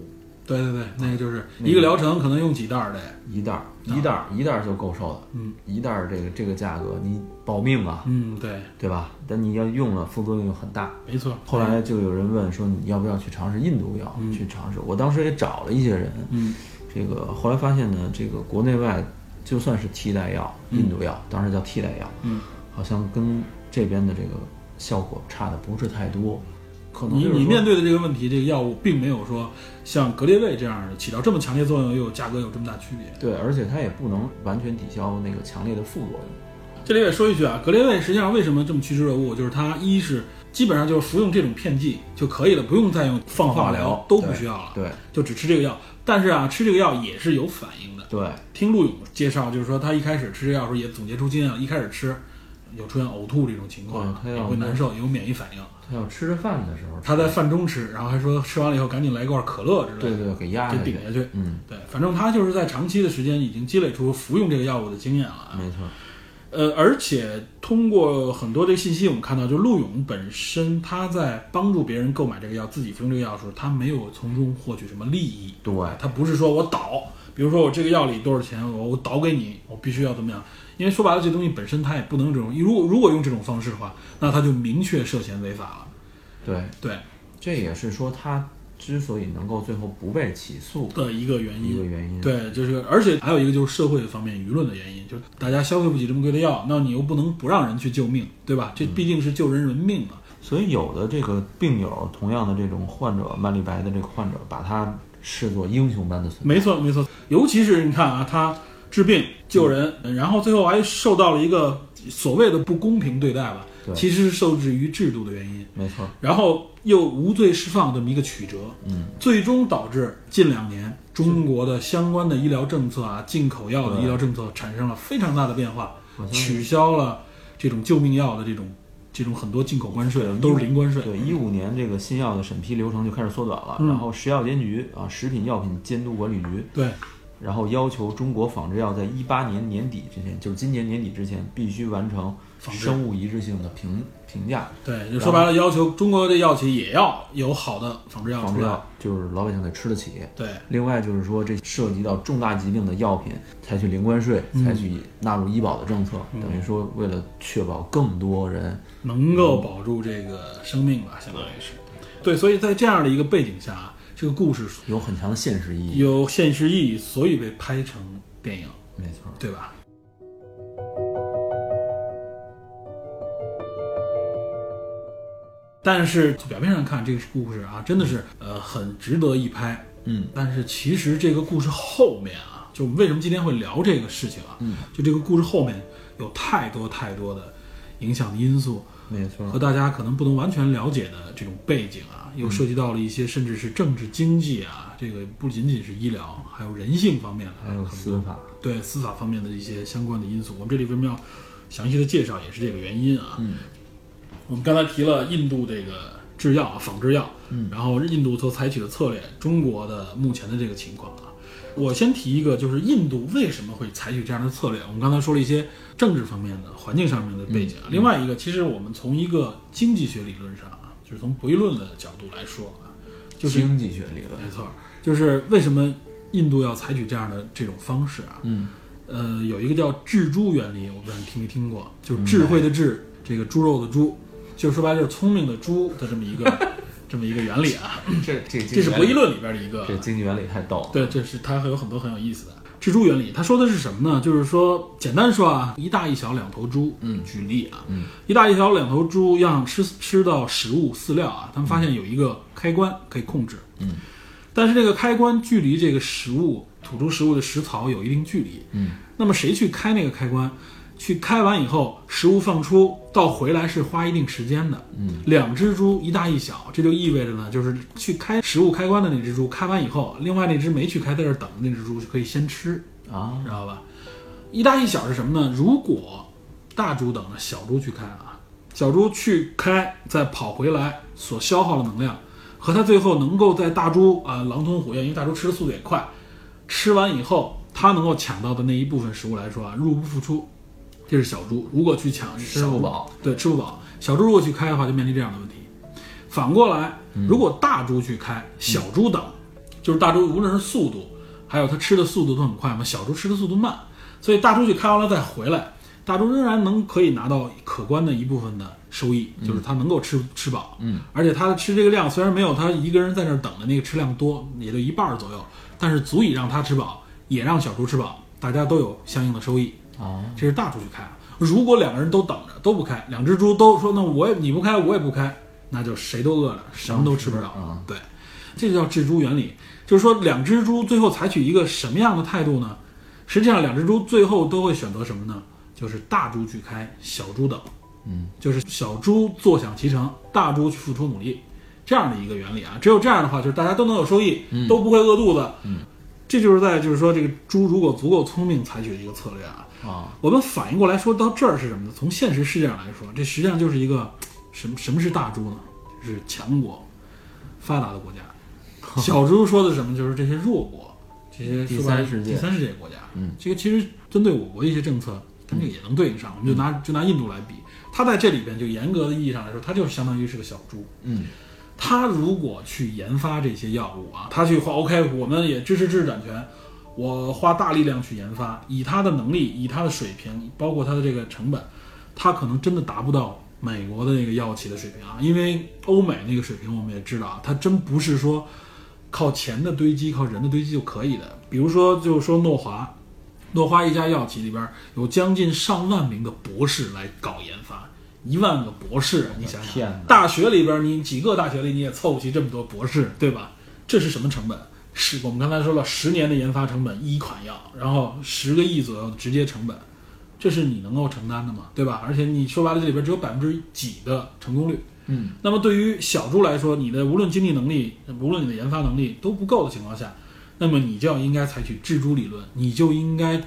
对对对，那个就是一个疗程可能用几袋儿的，一袋儿，一袋儿一袋儿就够受了。嗯一袋儿这个这个价格，你保命啊，嗯，对，对吧？但你要用了，副作用又很大。没错。后来就有人问说，你要不要去尝试印度药？嗯去尝试。我当时也找了一些人，嗯这个后来发现呢，这个国内外就算是替代药，嗯印度药当时叫替代药，嗯，好像跟这边的这个效果差的不是太多。可能你面对的这个问题，这个药物并没有说像格列卫这样的起到这么强烈作用，又有价格有这么大区别。对，而且它也不能完全抵消那个强烈的副作用。这里也说一句啊，格列卫实际上为什么这么趋之若鹜，就是它一是基本上就是服用这种片剂就可以了，不用再用放化放化疗都不需要了，对就只吃这个药。但是啊，吃这个药也是有反应的。对，听陆勇介绍，就是说他一开始吃这药的时候也总结出经验了，一开始吃有出现呕吐这种情况，他要会难受，有免疫反应。他要吃着饭的时候，他在饭中吃，然后还说吃完了以后赶紧来一罐可乐之类的，对对给压下去给顶，下去。嗯，对，反正他就是在长期的时间已经积累出服用这个药物的经验了啊。没错，呃，而且通过很多这个信息，我们看到，就陆勇本身他在帮助别人购买这个药，自己服用这个药的时候，他没有从中获取什么利益。对，他不是说我倒，比如说我这个药里多少钱，我我倒给你，我必须要怎么样？因为说白了，这东西本身它也不能这种，如果如果用这种方式的话，那他就明确涉嫌违法了。对，对这也是说他之所以能够最后不被起诉的一个原因。一个原因。对，就是，而且还有一个就是社会方面舆论的原因，就是大家消费不起这么贵的药，那你又不能不让人去救命，对吧？这毕竟是救人人命啊。所以有的这个病友，同样的这种患者，曼丽白的这个患者，把他视作英雄般的存在。没错，没错，尤其是你看啊，他治病救人，然后最后还受到了一个所谓的不公平对待吧，对。其实是受制于制度的原因，没错，然后又无罪释放这么一个曲折，嗯，最终导致近两年中国的相关的医疗政策啊，进口药的医疗政策产生了非常大的变化取消了这种救命药的这种这种很多进口关税都是零关税，对，一五年这个新药的审批流程就开始缩短了，嗯。然后食药监局啊，食品药品监督管理局，对然后要求中国仿制药在一八年年底之前，就是今年年底之前，必须完成生物一致性的评评价。对，就说白了，要求中国的药企也要有好的仿制药仿制药就是老百姓得吃得起。对。另外就是说，这涉及到重大疾病的药品，采取零关税，嗯采取纳入医保的政策，等于说为了确保更多人，能够保住这个生命吧，相当于是。对，所以在这样的一个背景下啊，这个故事有很强的现实意义。有现实意义，所以被拍成电影，没错，对吧？但是从表面上看，这个故事啊，真的是呃很值得一拍。嗯，但是其实这个故事后面啊，就为什么今天会聊这个事情啊？嗯，就这个故事后面有太多太多的影响的因素，没错和大家可能不能完全了解的这种背景啊，又涉及到了一些甚至是政治经济啊，这个不仅仅是医疗，还有人性方面的，还有司法，对司法方面的一些相关的因素。我们这里为什么要详细的介绍，也是这个原因啊。嗯，我们刚才提了印度这个制药啊，仿制药，嗯，然后印度所采取的策略，中国的目前的这个情况啊。我先提一个，就是印度为什么会采取这样的策略？我们刚才说了一些政治方面的、环境上面的背景啊。另外一个，其实我们从一个经济学理论上啊，就是从博弈论的角度来说啊，就是经济学理论，没错，就是为什么印度要采取这样的这种方式啊？嗯，呃，有一个叫智猪原理，我不知道你听没听过，就是智慧的智，这个猪肉的猪，就是说白了就是聪明的猪的这么一个 (laughs) 这么一个原理啊。这这这是博弈论里边的一个这经济原理太逗了。对，这是它还有很多很有意思的蜘蛛原理。他说的是什么呢？就是说，简单说啊，一大一小两头猪。嗯举例啊，嗯，一大一小两头猪要想吃吃到食物饲料啊，他们发现有一个开关可以控制。嗯，但是这个开关距离这个食物吐出食物的食槽有一定距离。嗯，那么谁去开那个开关？去开完以后，食物放出到回来是花一定时间的。嗯，两只猪一大一小，这就意味着呢，就是去开食物开关的那只猪开完以后，另外那只没去开在这儿等的那只猪就可以先吃，啊，知道吧？一大一小是什么呢？如果大猪等着小猪去开啊，小猪去开再跑回来所消耗的能量，和它最后能够在大猪啊、狼吞虎咽，因为大猪吃的速度也快，吃完以后它能够抢到的那一部分食物来说啊，入不敷出。这是小猪，如果去抢吃不饱，对，吃不饱。小猪如果去开的话，就面临这样的问题。反过来，如果大猪去开，小猪等，就是大猪无论是速度，还有它吃的速度都很快嘛，小猪吃的速度慢，所以大猪去开完了再回来，大猪仍然能可以拿到可观的一部分的收益，就是它能够吃吃饱，嗯，而且它的吃这个量虽然没有它一个人在那儿等的那个吃量多，也就一半儿左右，但是足以让它吃饱，也让小猪吃饱，大家都有相应的收益。啊，这是大猪去开。如果两个人都等着都不开，两只猪都说那我也你不开我也不开，那就谁都饿着，什么都吃不着。啊对，这就叫制猪原理，就是说两只猪最后采取一个什么样的态度呢？实际上两只猪最后都会选择什么呢？就是大猪去开，小猪等。嗯，就是小猪坐享其成，大猪去付出努力，这样的一个原理啊。只有这样的话，就是大家都能有收益，都不会饿肚子。嗯，这就是在就是说这个猪如果足够聪明采取的一个策略啊。啊，我们反应过来说到这儿是什么呢？从现实世界上来说，这实际上就是一个什么什么是大猪呢？就是强国、发达的国家。(laughs) 小猪说的是什么？就是这些弱国，这些第三世界第三世界国家。嗯，这个其实针对我国一些政策，跟这个也能对应上。我们就拿就拿印度来比，它在这里边就严格的意义上来说，它就是相当于是个小猪。嗯，他如果去研发这些药物啊，他去花 OK，我们也支持知识产权，我花大力量去研发，以他的能力，以他的水平，包括他的这个成本，他可能真的达不到美国的那个药企的水平啊，因为欧美那个水平我们也知道啊，它真不是说靠钱的堆积、靠人的堆积就可以的。比如说，就是说诺华，诺华一家药企里边有将近上万名的博士来搞研发，一万个博士，你想想，大学里边你几个大学里你也凑不齐这么多博士，对吧？这是什么成本？是我们刚才说了，十年的研发成本一款药，然后十个亿左右的直接成本，这是你能够承担的吗？对吧？而且你说白了，这里边只有百分之几的成功率。嗯，那么对于小猪来说，你的无论经济能力，无论你的研发能力都不够的情况下，那么你就要应该采取制猪理论，你就应该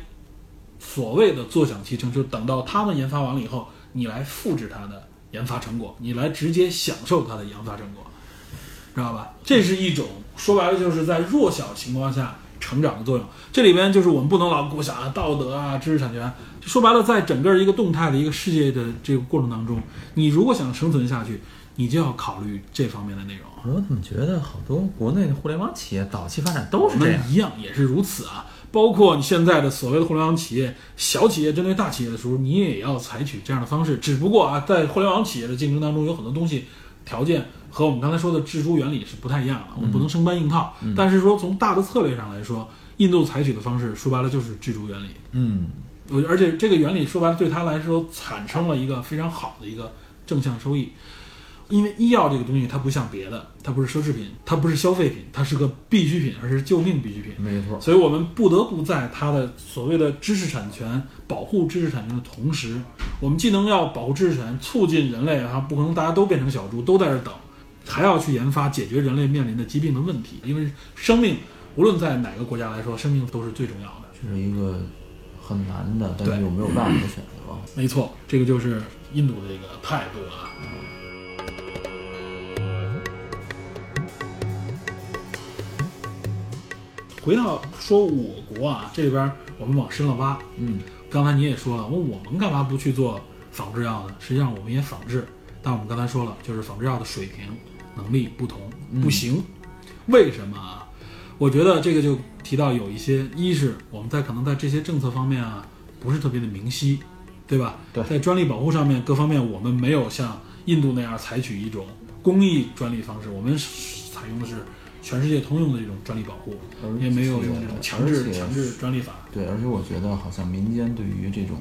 所谓的坐享其成，就等到他们研发完了以后，你来复制它的研发成果，你来直接享受它的研发成果，知道吧？这是一种说白了就是在弱小情况下成长的作用。这里边就是我们不能老给我想啊道德啊知识产权，就说白了，在整个一个动态的一个世界的这个过程当中，你如果想生存下去，你就要考虑这方面的内容。我怎么觉得好多国内的互联网企业早期发展都是这样？一样也是如此啊。包括你现在的所谓的互联网企业，小企业针对大企业的时候，你也要采取这样的方式。只不过啊，在互联网企业的竞争当中，有很多东西条件和我们刚才说的制猪原理是不太一样的，我们不能生搬硬套。但是说从大的策略上来说，印度采取的方式说白了就是制猪原理。嗯，我而且这个原理说白了对他来说产生了一个非常好的一个正向收益。因为医药这个东西它不像别的，它不是奢侈品，它不是消费品，它是个必需品，而是救命必需品。没错，所以我们不得不在它的所谓的知识产权保护知识产权的同时，我们既能要保护知识产权，促进人类啊，不可能大家都变成小猪，都在这儿等，还要去研发解决人类面临的疾病的问题。因为生命无论在哪个国家来说，生命都是最重要的。这是一个很难的，但是又没有办法的选择。没错，这个就是印度的这个态度啊。回到说我国啊，这里边我们往深了挖，嗯，刚才你也说了，问我们干嘛不去做仿制药呢？实际上我们也仿制，但我们刚才说了，就是仿制药的水平能力不同，不行。为什么啊？我觉得这个就提到有一些，一是我们在可能在这些政策方面啊，不是特别的明晰，对吧？对在专利保护上面各方面，我们没有像印度那样采取一种公益专利方式，我们采用的是全世界通用的这种专利保护，而也没有用这种强制强制专利法。对，而且我觉得好像民间对于这种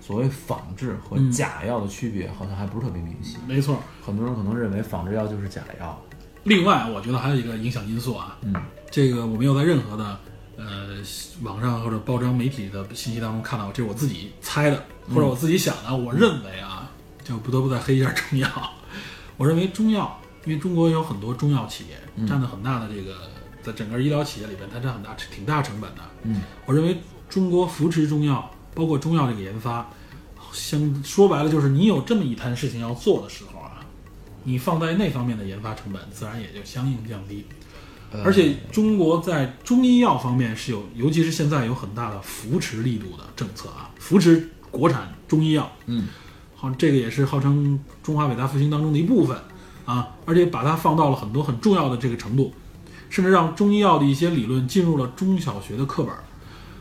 所谓仿制和嗯假药的区别，好像还不是特别明晰。没错。很多人可能认为仿制药就是假药。另外，我觉得还有一个影响因素啊，嗯，这个我没有在任何的呃网上或者包装媒体的信息当中看到，这是我自己猜的，或者我自己想的。我认为啊，就不得不再黑一下中药。我认为中药，因为中国有很多中药企业，占了很大的这个在整个医疗企业里边，它占很大挺大成本的。嗯，我认为中国扶持中药，包括中药这个研发，相说白了就是你有这么一摊事情要做的时候啊，你放在那方面的研发成本，自然也就相应降低。呃而且中国在中医药方面是有，尤其是现在有很大的扶持力度的政策啊，扶持国产中医药。嗯，好，这个也是号称中华伟大复兴当中的一部分啊，而且把它放到了很多很重要的这个程度，甚至让中医药的一些理论进入了中小学的课本儿。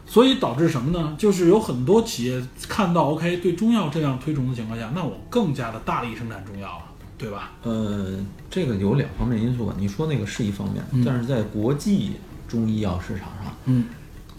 所以导致什么呢？就是有很多企业看到 OK 对中药这样推崇的情况下，那我更加的大力生产中药了，对吧？呃，这个有两方面因素吧。你说那个是一方面，嗯但是在国际中医药市场上，嗯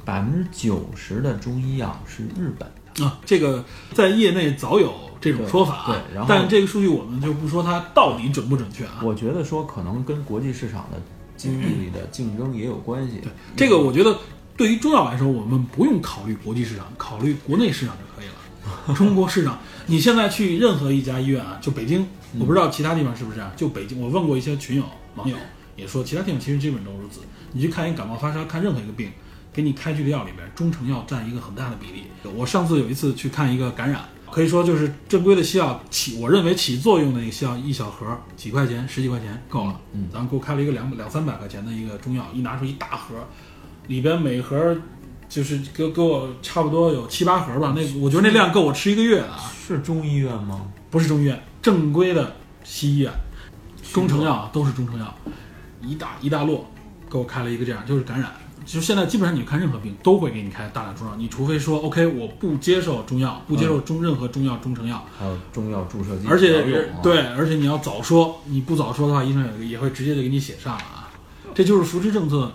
百分之九十的中医药是日本的。啊，这个在业内早有这种说法啊，对对然后但这个数据我们就不说它到底准不准确啊。我觉得说可能跟国际市场的经济的竞争也有关系。对这个我觉得对于中药来说，我们不用考虑国际市场，考虑国内市场就可以了。(laughs) 中国市场，你现在去任何一家医院啊，就北京，我不知道其他地方是不是这样。就北京，我问过一些群友网友，也说其他地方其实基本都如此。你去看一感冒发烧，看任何一个病，给你开具的药里边，中成药占一个很大的比例。我上次有一次去看一个感染，可以说就是正规的西药起，我认为起作用的那个西药一小盒几块钱，十几块钱够了。嗯咱们给我开了一个两两三百块钱的一个中药，一拿出一大盒，里边每盒就是给给我差不多有七八盒吧。那我觉得那量够我吃一个月的啊。是中医院吗？不是中医院，正规的西医院，中成药啊都是中成药，一大一大摞，给我开了一个这样，就是感染。就现在基本上你看任何病都会给你开大量中药，你除非说 OK 我不接受中药，不接受中任何中药中成药，还有中药注射剂，而且对，而且你要早说，你不早说的话，医生也也会直接就给你写上了啊。这就是扶持政策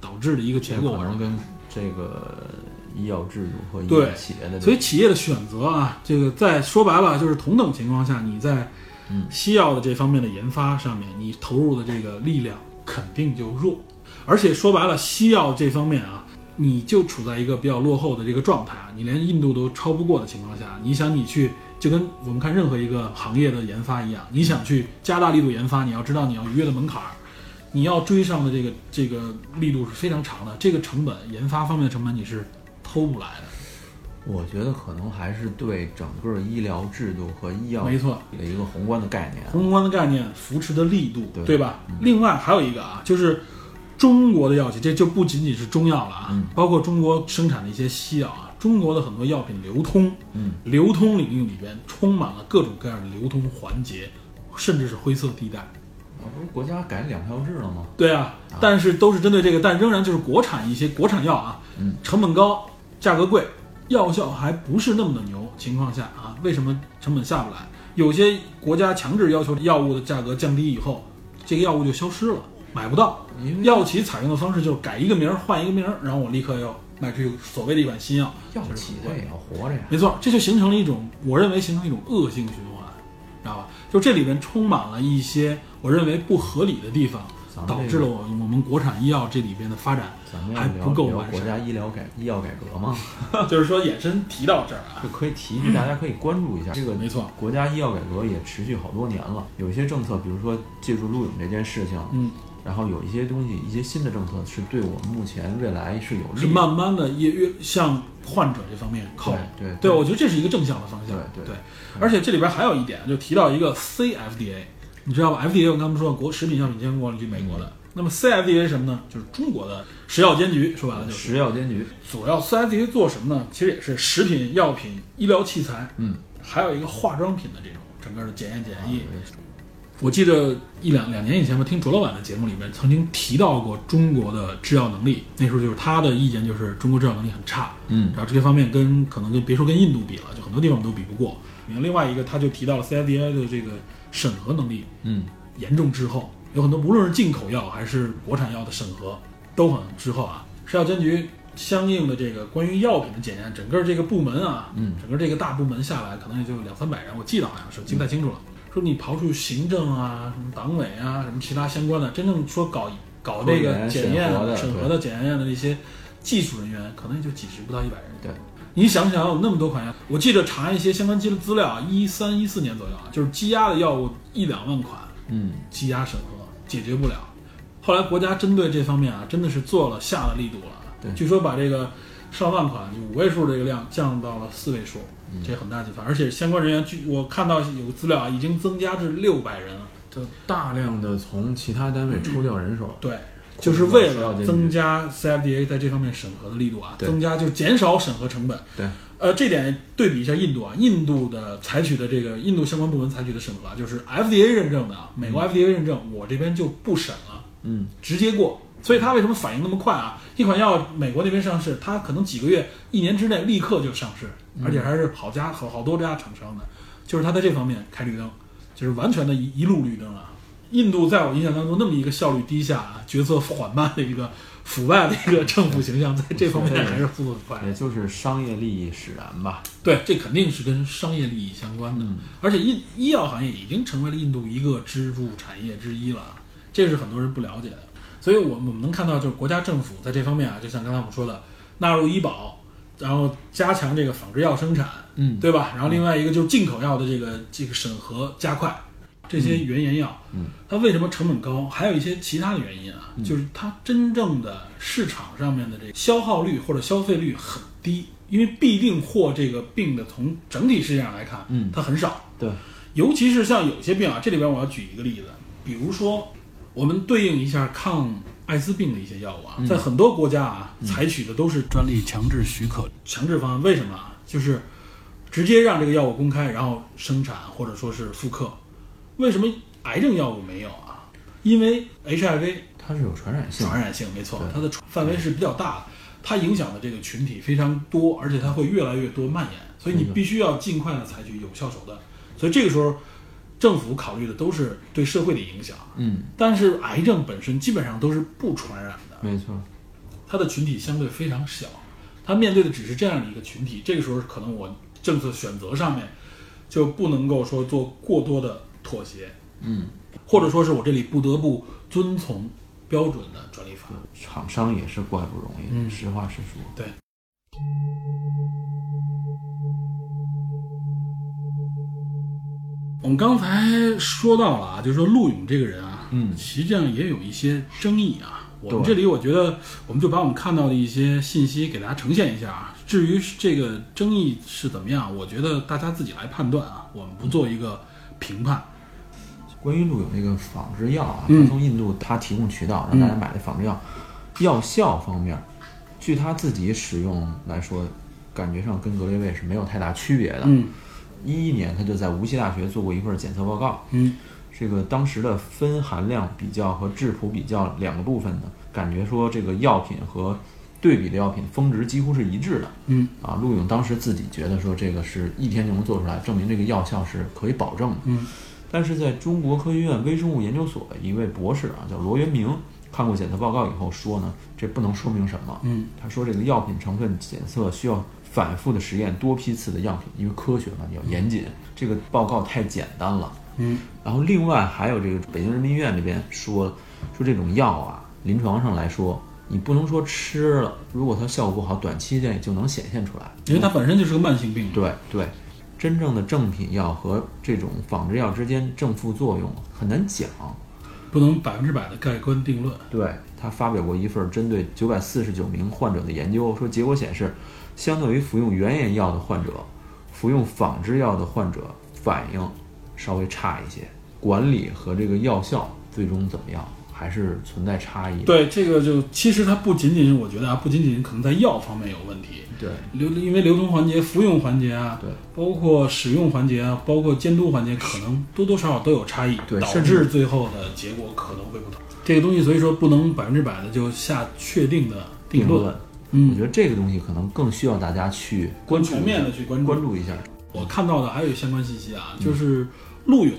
导致的一个结果。可能跟这个医药制度和医对药企业的，所以企业的选择啊，这个在说白了就是同等情况下，你在嗯西药的这方面的研发上面，你投入的这个力量肯定就弱。而且说白了，西药这方面啊，你就处在一个比较落后的这个状态啊，你连印度都超不过的情况下，你想你去就跟我们看任何一个行业的研发一样，你想去加大力度研发，你要知道你要逾越的门槛儿，你要追上的这个这个力度是非常长的，这个成本研发方面的成本你是偷不来的。我觉得可能还是对整个医疗制度和医药没错的一个宏观的概念。宏观的概念、扶持的力度，对吧？另外还有一个啊，就是中国的药企，这就不仅仅是中药了啊，嗯包括中国生产的一些西药啊，中国的很多药品流通，嗯，流通领域里边充满了各种各样的流通环节，甚至是灰色地带。啊不是国家改两票制了吗？对啊，但是都是针对这个，但仍然就是国产一些国产药啊，嗯，成本高，价格贵，药效还不是那么的牛情况下啊，为什么成本下不来？有些国家强制要求药物的价格降低以后，这个药物就消失了，买不到。药企采用的方式就是改一个名儿换一个名儿，然后我立刻要卖出去所谓的一款新药。药企它也要活着呀。没错，这就形成了一种，我认为形成一种恶性循环，知道吧？就这里面充满了一些我认为不合理的地方，导致了我我们国产医药这里边的发展还不够完善。家医疗改医药改革吗，(laughs) 就是说衍生提到这儿啊，就可以提一句，大家可以关注一下。这个没错，国家医药改革也持续好多年了，有一些政策，比如说借助录影这件事情，嗯，然后有一些东西，一些新的政策是对我们目前未来是有利是。慢慢的越越向患者这方面靠拢。对对对，我觉得这是一个正向的方向。对对而且这里边还有一点，就提到一个 CFDA，你知道吧？FDA 我刚才说国食品药品监管局美国的，那么 CFDA 是什么呢？就是中国的食药监局，说白了就是食药监局，主要 CFDA 做什么呢？其实也是食品药品、医疗器材，嗯，还有一个化妆品的这种整个的检验检疫。我记得一两两年以前吧，听卓老板的节目里面曾经提到过中国的制药能力，那时候就是他的意见就是中国制药能力很差，嗯然后这些方面跟可能跟别说跟印度比了，就很多地方都比不过。另外一个，他就提到了 CFDA 的这个审核能力嗯严重滞后，有很多无论是进口药还是国产药的审核都很滞后啊。食药监局相应的这个关于药品的检验，整个这个部门啊，嗯整个这个大部门下来可能也就两三百人，我记得好像是记不太清楚了。说你刨除行政啊、什么党委啊、什么其他相关的，真正说搞搞这个检验审核的检验的那些技术人员，可能也就几十不到一百人。对，你想想，有那么多款药，我记得查一些相关资资料啊，一三一四年左右啊，就是积压的药物一两万款，嗯积压审核解决不了。后来国家针对这方面啊，真的是做了下了力度了。对据说把这个上万款就五位数这个量降到了四位数，嗯这很大进发。而且相关人员，据我看到有资料啊，已经增加至六百人了。就大量的从其他单位抽调人手，对，就是为了增加 CFDA 在这方面审核的力度啊，对增加就减少审核成本。对，呃，这点对比一下印度啊，印度的采取的这个印度相关部门采取的审核啊，就是 FDA 认证的啊，美国 FDA 认证，我这边就不审了，嗯直接过。所以它为什么反应那么快啊？一款药美国那边上市，它可能几个月、一年之内立刻就上市，而且还是好家好好多家厂商的，就是它在这方面开绿灯，就是完全的一一路绿灯啊。印度在我印象当中那么一个效率低下、啊、决策缓慢的一个腐败的一个政府形象，在这方面还是速度很快。也就是商业利益使然吧。对，这肯定是跟商业利益相关的，嗯而且医医药行业已经成为了印度一个支柱产业之一了，这是很多人不了解的。所以，我们我们能看到，就是国家政府在这方面啊，就像刚才我们说的，纳入医保，然后加强这个仿制药生产，嗯对吧？然后另外一个就是进口药的这个这个审核加快，这些原研药，嗯，它为什么成本高？还有一些其他的原因啊，就是它真正的市场上面的这个消耗率或者消费率很低，因为必定获这个病的从整体世界上来看，嗯它很少，对，尤其是像有些病啊，这里边我要举一个例子，比如说我们对应一下抗艾滋病的一些药物啊，在很多国家啊，采取的都是专利强制许可强制方案。为什么啊？就是直接让这个药物公开，然后生产或者说是复刻。为什么癌症药物没有啊？因为 HIV 它是有传染性，传染性没错，它的传范围是比较大的，它影响的这个群体非常多，而且它会越来越多蔓延，所以你必须要尽快的采取有效手段。所以这个时候，政府考虑的都是对社会的影响，嗯，但是癌症本身基本上都是不传染的，没错，它的群体相对非常小，它面对的只是这样的一个群体，这个时候可能我政策选择上面就不能够说做过多的妥协，嗯，或者说是我这里不得不遵从标准的专利法。厂商也是怪不容易，嗯。实话实说，对。我们刚才说到了啊，就是说陆勇这个人啊，嗯实际上也有一些争议啊。我们这里我觉得，我们就把我们看到的一些信息给大家呈现一下啊。至于这个争议是怎么样，我觉得大家自己来判断啊，我们不做一个评判。关于陆勇那个仿制药啊，嗯他从印度他提供渠道让大家买的仿制药，药效方面，据他自己使用来说，感觉上跟格列卫是没有太大区别的。嗯一一年他就在无锡大学做过一份检测报告，嗯这个当时的分含量比较和质谱比较两个部分呢，感觉说这个药品和对比的药品峰值几乎是一致的。嗯啊，陆勇当时自己觉得说这个是一天就能做出来，证明这个药效是可以保证的。嗯但是在中国科学院微生物研究所的一位博士啊，叫罗元明，看过检测报告以后说呢，这不能说明什么。嗯他说这个药品成分检测需要反复的实验多批次的样品，因为科学嘛，你要严谨。这个报告太简单了，嗯，然后另外还有这个北京人民医院这边说说这种药啊，临床上来说，你不能说吃了，如果它效果不好，短期内就能显现出来。因为它本身就是个慢性病。对对，真正的正品药和这种仿制药之间正副作用很难讲。不能百分之百的盖棺定论。对他发表过一份针对九百四十九名患者的研究，说结果显示，相对于服用原研药的患者，服用仿制药的患者反应稍微差一些，管理和这个药效最终怎么样，还是存在差异。对，这个就其实它不仅仅是我觉得啊，不仅仅可能在药方面有问题，对流因为流通环节、服用环节啊，对，包括使用环节啊，包括监督环节，可能多多少少都有差异，导对甚至致最后的结果可能会不同。这个东西所以说不能百分之百的就下确定的定论，定论，我嗯觉，得这个东西可能更需要大家去关注全面的去关注关注一下。我看到的还有相关信息啊，就是陆勇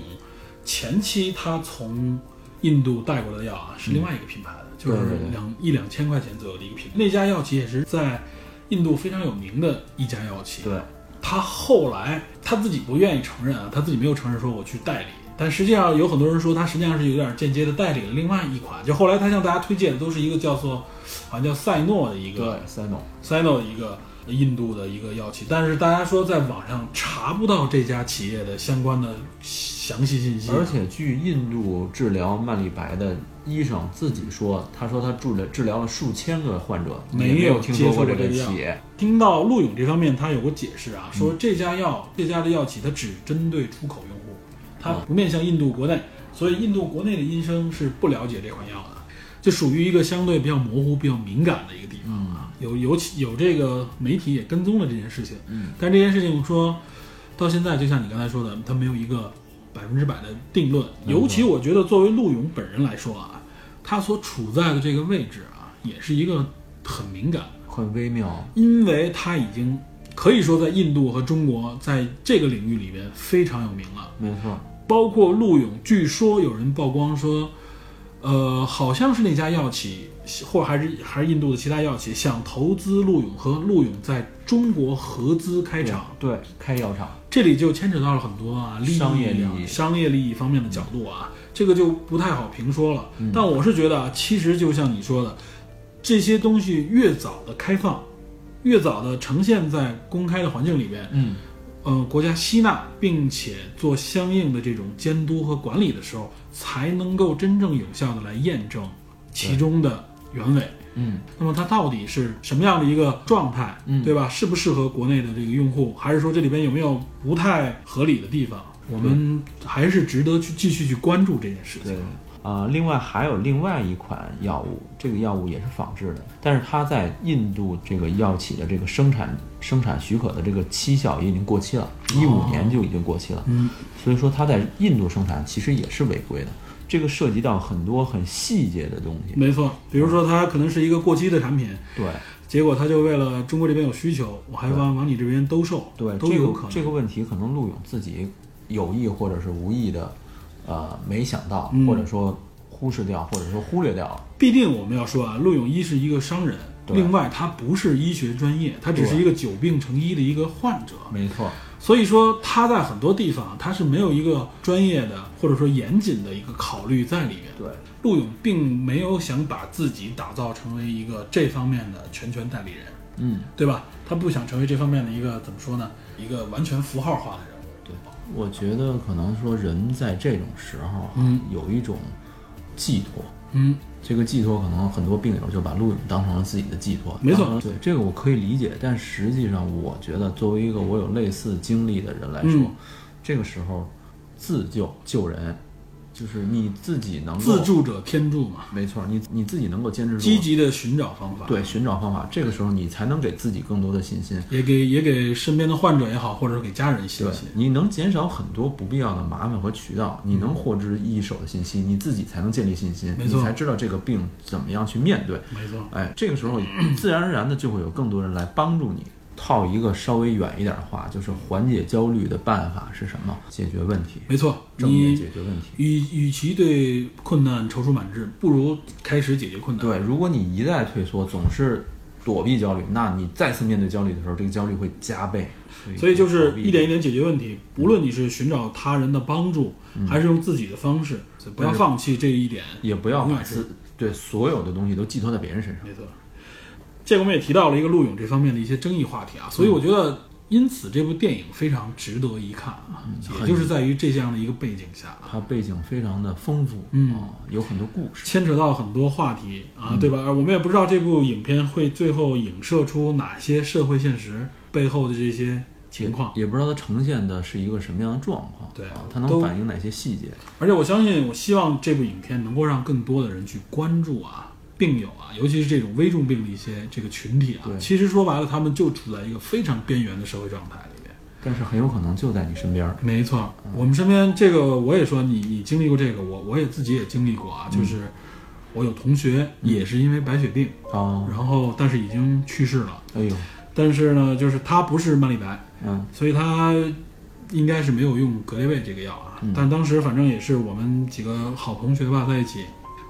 前期他从印度带过来的药啊，是另外一个品牌的，就是两一两千块钱左右的一个品牌。那家药企也是在印度非常有名的一家药企。对，他后来他自己不愿意承认啊，他自己没有承认说我去代理，但实际上有很多人说他实际上是有点间接的代理了另外一款。就后来他向大家推荐的都是一个叫做好像叫赛诺的一个对，三农。Sino 的一个印度的一个药企，但是大家说在网上查不到这家企业的相关的详细信息，而且据印度治疗曼利白的医生自己说，他说他治疗治疗了数千个患者，没有接触听说过这个企业。听到陆勇这方面他有过解释啊，嗯。说这家药这家的药企它只针对出口用户，它不面向印度国内，所以印度国内的医生是不了解这款药的，就属于一个相对比较模糊、比较敏感的一个地方啊。有有起有这个媒体也跟踪了这件事情，嗯，但这件事情说到现在，就像你刚才说的，它没有一个百分之百的定论。尤其我觉得，作为陆勇本人来说啊，他所处在的这个位置啊，也是一个很敏感，很微妙。因为他已经可以说在印度和中国在这个领域里边非常有名了。没错，包括陆勇，据说有人曝光说，呃，好像是那家药企，或者还是还是印度的其他药企想投资陆勇和陆勇在中国合资开厂，对，开药厂。这里就牵扯到了很多啊利益啊商业利益商业利益方面的角度啊，这个就不太好评说了。嗯但我是觉得啊，其实就像你说的，这些东西越早的开放，越早的呈现在公开的环境里边，嗯，呃，国家吸纳并且做相应的这种监督和管理的时候，才能够真正有效的来验证其中的原委。嗯，那么它到底是什么样的一个状态，嗯对吧？适不适合国内的这个用户，还是说这里边有没有不太合理的地方？我们还是值得去继续去关注这件事情对。。啊、另外还有另外一款药物，这个药物也是仿制的，但是它在印度这个药企的这个生产生产许可的这个期效也已经过期了，一五年就已经过期了。嗯，所以说它在印度生产其实也是违规的。这个涉及到很多很细节的东西。没错，比如说它可能是一个过期的产品，对结果他就为了中国这边有需求，我还往往你这边兜售，对，都有可能。这个问题可能陆勇自己有意或者是无意的，呃，没想到，嗯或者说忽视掉，或者说忽略掉了。必定我们要说啊，陆勇一是一个商人，对另外他不是医学专业，他只是一个久病成医的一个患者，没错，所以说他在很多地方他是没有一个专业的或者说严谨的一个考虑在里面。对，陆勇并没有想把自己打造成为一个这方面的全权代理人，嗯，对吧？他不想成为这方面的一个怎么说呢？一个完全符号化的人物。对，我觉得可能说人在这种时候啊，嗯有一种寄托。嗯，这个寄托可能很多病友就把陆勇当成了自己的寄托，没错对这个我可以理解，但实际上我觉得作为一个我有类似经历的人来说，嗯这个时候自救救人，就是你自己能够自，助者天助嘛，没错，你你自己能够坚持住，积极的寻找方法。对寻找方法，这个时候你才能给自己更多的信心。也给也给身边的患者也好，或者是给家人信对心。，你能减少很多不必要的麻烦和渠道，你能获知一手的信息，你自己才能建立信心，你才知道这个病怎么样去面对。没错，哎，这个时候 (clears throat) 自然而然的就会有更多人来帮助你。套一个稍微远一点的话，就是缓解焦虑的办法是什么？解决问题，没错。正面你解决问题。与与其对困难踌躇满志，不如开始解决困难。对，如果你一再退缩，总是躲避焦虑，那你再次面对焦虑的时候，这个焦虑会加倍。所以就是一点一点解决问题，无论你是寻找他人的帮助，还是用自己的方式，不要放弃这一点。也不要把自对所有的东西都寄托在别人身上。没错，这个我们也提到了一个陆勇这方面的一些争议话题啊，所以我觉得因此这部电影非常值得一看啊，也就是在于这样的一个背景下啊，它背景非常的丰富，嗯啊，有很多故事。牵扯到很多话题啊，对吧？而我们也不知道这部影片会最后影射出哪些社会现实背后的这些情况。也不知道它呈现的是一个什么样的状况，对啊，它能都反映哪些细节？而且我相信，我希望这部影片能够让更多的人去关注啊，病友啊，尤其是这种危重病的一些这个群体啊。其实说白了，他们就处在一个非常边缘的社会状态里面。但是很有可能就在你身边儿。没错，我们身边这个我也说你你经历过这个，我我也自己也经历过啊，就是我有同学也是因为白血病，哦，然后但是已经去世了，哎呦，但是呢，就是他不是曼利白，嗯所以他应该是没有用格列卫这个药啊。嗯但当时反正也是我们几个好同学吧，在一起，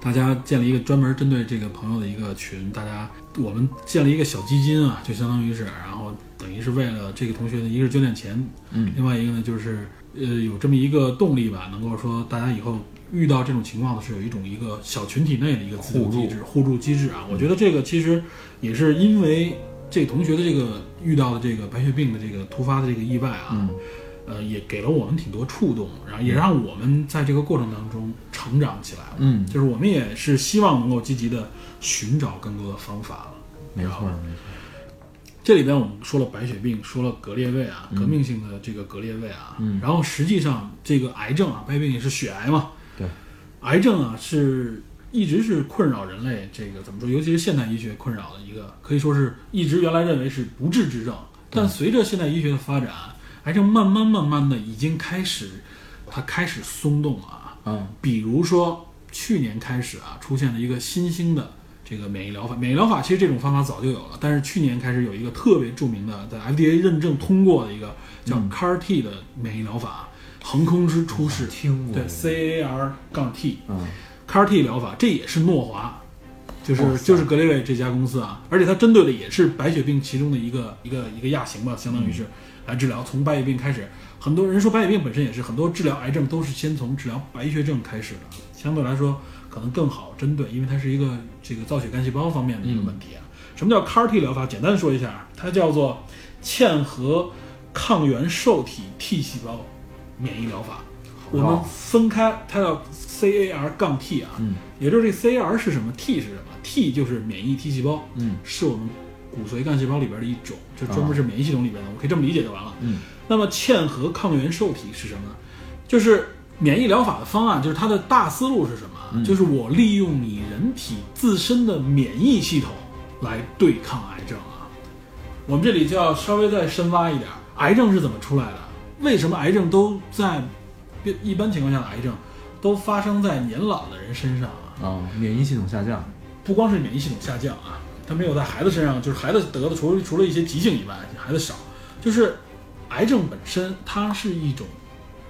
大家建了一个专门针对这个朋友的一个群，大家我们建了一个小基金啊，就相当于是，然后等于是为了这个同学的一个是捐点钱，嗯。另外一个呢就是呃有这么一个动力吧，能够说大家以后遇到这种情况的是有一种一个小群体内的一个自救互助机制、互助。机制啊。我觉得这个其实也是因为这个同学的这个遇到的这个白血病的这个突发的这个意外啊，嗯呃，也给了我们挺多触动，然后也让我们在这个过程当中成长起来了。嗯，就是我们也是希望能够积极的寻找更多的方法了。没错没错。这里边我们说了白血病，说了格列卫啊，革命性的这个格列卫啊，嗯然后实际上这个癌症啊，白血病也是血癌嘛，对，癌症啊是一直是困扰人类这个怎么说，尤其是现代医学困扰的一个，可以说是一直原来认为是不治之症，但随着现代医学的发展，癌症慢慢慢慢的已经开始，它开始松动了啊，嗯比如说去年开始啊，出现了一个新兴的这个免疫疗法。免疫疗法其实这种方法早就有了，但是去年开始有一个特别著名的，在 FDA 认证通过的一个叫 CAR T 的免疫疗法，横空之出世。听过对 CAR 杠 T 嗯 CAR T 疗法，这也是诺华，就是就是格雷卫这家公司啊，而且它针对的也是白血病其中的一个一个一个亚型吧，相当于是来治疗。从白血病开始，很多人说白血病本身也是很多治疗癌症都是先从治疗白血症开始的，相对来说可能更好针对，因为它是一个这个造血干细胞方面的一个问题啊。什么叫 CAR T 疗法？简单说一下啊，它叫做嵌合抗原受体 T 细胞免疫疗法。我们分开，它叫 CAR 杠 T 啊，嗯也就是这 CAR 是什么，T 是什么？T 就是免疫 T 细胞，嗯是我们骨髓干细胞里边的一种，就专门是免疫系统里边的，我可以这么理解就完了。嗯那么嵌合抗原受体是什么呢？就是免疫疗法的方案，就是它的大思路是什么？就是我利用你人体自身的免疫系统来对抗癌症啊。我们这里就要稍微再深挖一点，癌症是怎么出来的？为什么癌症都在一般情况下的癌症都发生在年老的人身上啊？啊，免疫系统下降，不光是免疫系统下降啊，它没有在孩子身上，就是孩子得的除了除了一些急性以外，孩子少，就是癌症本身它是一种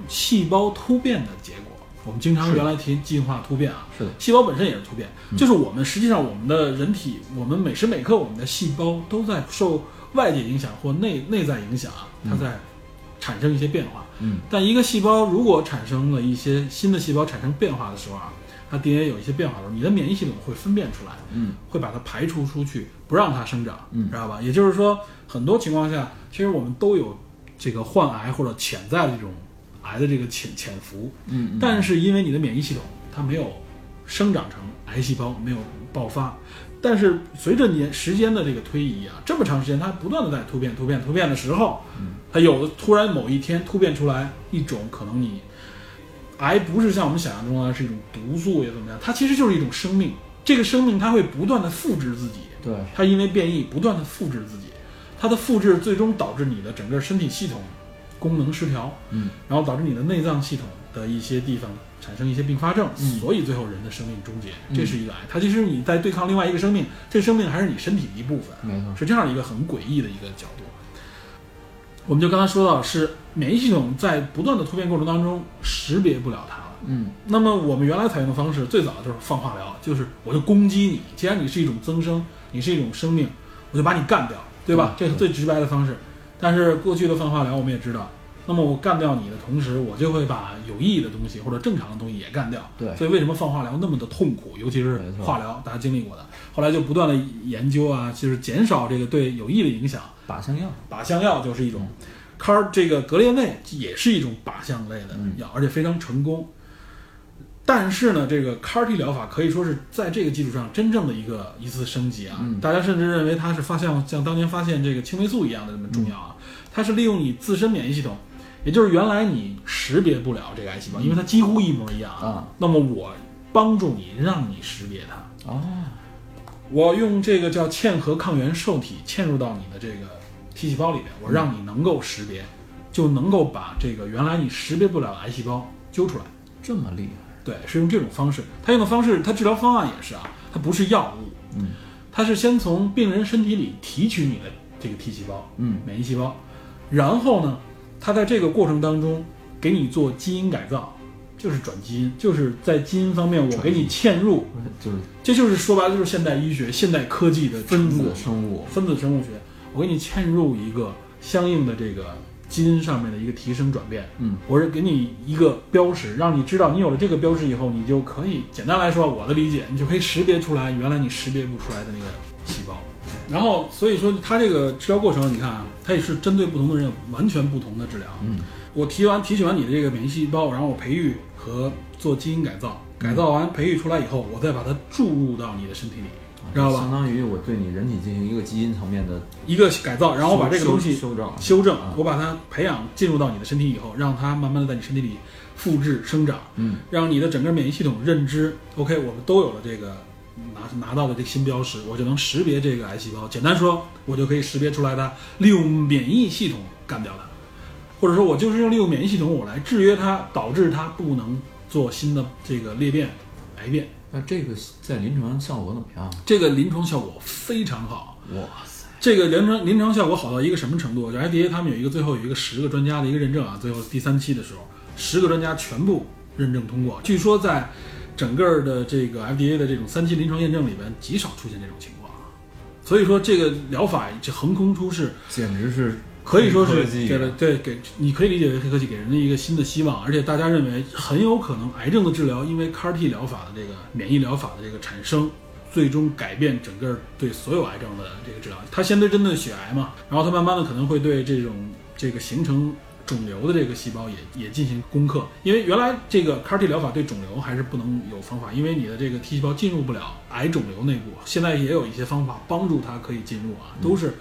细胞突变的结果。我们经常原来提进化突变啊，是的。细胞本身也是突变，就是我们实际上我们的人体，我们每时每刻我们的细胞都在受外界影响或内内在影响啊，它在产生一些变化。嗯。但一个细胞如果产生了一些新的细胞产生变化的时候啊，它 DNA 有一些变化的时候，你的免疫系统会分辨出来，嗯会把它排除出去，不让它生长，嗯知道吧？也就是说，很多情况下，其实我们都有这个患癌或者潜在的这种癌的这个潜潜伏，嗯但是因为你的免疫系统它没有生长成癌细胞，没有爆发。但是随着年时间的这个推移啊，这么长时间，它不断的在突变、突变、突变的时候，它有的突然某一天突变出来一种可能你癌不是像我们想象中的是一种毒素也怎么样，它其实就是一种生命。这个生命它会不断的复制自己，对，它因为变异不断的复制自己，它的复制最终导致你的整个身体系统功能失调，嗯，然后导致你的内脏系统的一些地方产生一些并发症，嗯所以最后人的生命终结，嗯这是一个癌。它其实你在对抗另外一个生命，这个生命还是你身体的一部分，没错，是这样一个很诡异的一个角度。我们就刚才说到，是免疫系统在不断的突变过程当中识别不了它了。嗯那么我们原来采用的方式最早就是放化疗，就是我就攻击你，既然你是一种增生，你是一种生命，我就把你干掉，对吧？这是最直白的方式。但是过去的放化疗我们也知道，那么我干掉你的同时，我就会把有意义的东西或者正常的东西也干掉。对所以为什么放化疗那么的痛苦，尤其是化疗，大家经历过的，后来就不断的研究啊，就是减少这个对有益的影响。靶向药，靶向药就是一种，CAR 这个格列卫也是一种靶向类的药，而且非常成功。但是呢，这个 CAR T 疗法可以说是在这个基础上真正的一个一次升级啊！大家甚至认为它是发现像当年发现这个青霉素一样的这么重要啊！它是利用你自身免疫系统，也就是原来你识别不了这个癌细胞，因为它几乎一模一样啊。那么我帮助你，让你识别它。哦，我用这个叫嵌合抗原受体嵌入到你的这个 T 细胞里面，我让你能够识别，就能够把这个原来你识别不了的癌细胞揪出来。这么厉害，对，是用这种方式。他用的方式，他治疗方案也是啊，它不是药物，嗯，它是先从病人身体里提取你的这个 T 细胞，嗯，免疫细胞，然后呢，他在这个过程当中给你做基因改造，就是转基因，就是在基因方面我给你嵌入，就是。这就是说白了就是现代医学、现代科技的分子生物，分子生物学，我给你嵌入一个相应的这个基因上面的一个提升转变，嗯，我是给你一个标识，让你知道你有了这个标识以后，你就可以简单来说，我的理解，你就可以识别出来原来你识别不出来的那个细胞。然后，所以说它这个治疗过程，你看啊，它也是针对不同的人有完全不同的治疗。嗯，我提完提取完你的这个免疫细胞，然后我培育和做基因改造，改造完培育出来以后，我再把它注入到你的身体里，知道吧？相当于我对你人体进行一个基因层面的一个改造，然后我把这个东西修修正，修正啊，我把它培养进入到你的身体以后，让它慢慢的在你身体里复制生长，嗯，让你的整个免疫系统认知，OK，我们都有了这个拿拿到的这个新标识，我就能识别这个癌细胞。简单说，我就可以识别出来它，利用免疫系统干掉它，或者说我就是用利用免疫系统我来制约它，导致它不能做新的这个裂变、癌变。那这个在临床效果怎么样？这个临床效果非常好。哇塞，这个临床临床效果好到一个什么程度？就 FDA 他们有一个最后有一个十个专家的一个认证啊，最后第三期的时候，十个专家全部认证通过。据说在整个的这个 FDA 的这种三期临床验证里边，极少出现这种情况。所以说这个疗法这横空出世，简直是可以说是给了对给你可以理解为黑科技给人的一个新的希望，而且大家认为很有可能癌症的治疗，因为 CAR T 疗法的这个免疫疗法的这个产生，最终改变整个对所有癌症的这个治疗。它先对针对血癌嘛，然后它慢慢的可能会对这种这个形成肿瘤的这个细胞也也进行攻克，因为原来这个 CAR T 疗法对肿瘤还是不能有方法，因为你的这个 T 细胞进入不了癌肿瘤内部。现在也有一些方法帮助它可以进入啊，都是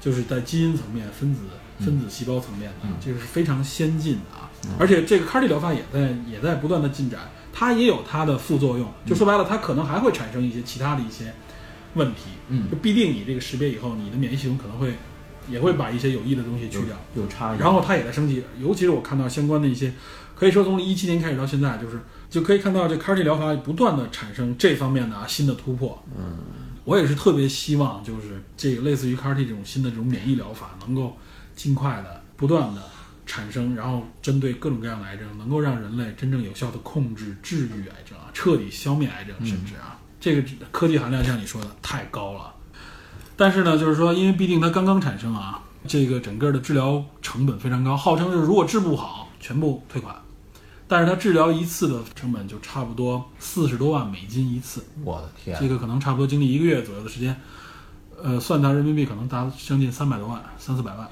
就是在基因层面、分子分子细胞层面的，这个是非常先进的啊。而且这个 CAR T 疗法也在也在不断的进展，它也有它的副作用。就说白了，它可能还会产生一些其他的一些问题。嗯就必定你这个识别以后，你的免疫系统可能会也会把一些有益的东西去掉。有差异，然后它也在升级，尤其是我看到相关的一些，可以说从一七年开始到现在，就是就可以看到这 CAR T 疗法不断的产生这方面的啊新的突破。嗯，我也是特别希望，就是这个类似于 CAR T 这种新的这种免疫疗法，能够尽快的不断的产生，然后针对各种各样的癌症，能够让人类真正有效的控制、治愈癌症啊，彻底消灭癌症，甚至啊，这个科技含量像你说的太高了。但是呢，就是说，因为毕竟它刚刚产生啊，这个整个的治疗成本非常高，号称就是如果治不好，全部退款。但是它治疗一次的成本就差不多四十多万美金一次，我的天，这个可能差不多经历一个月左右的时间，呃，算到人民币可能达将近三百多万，三四百万。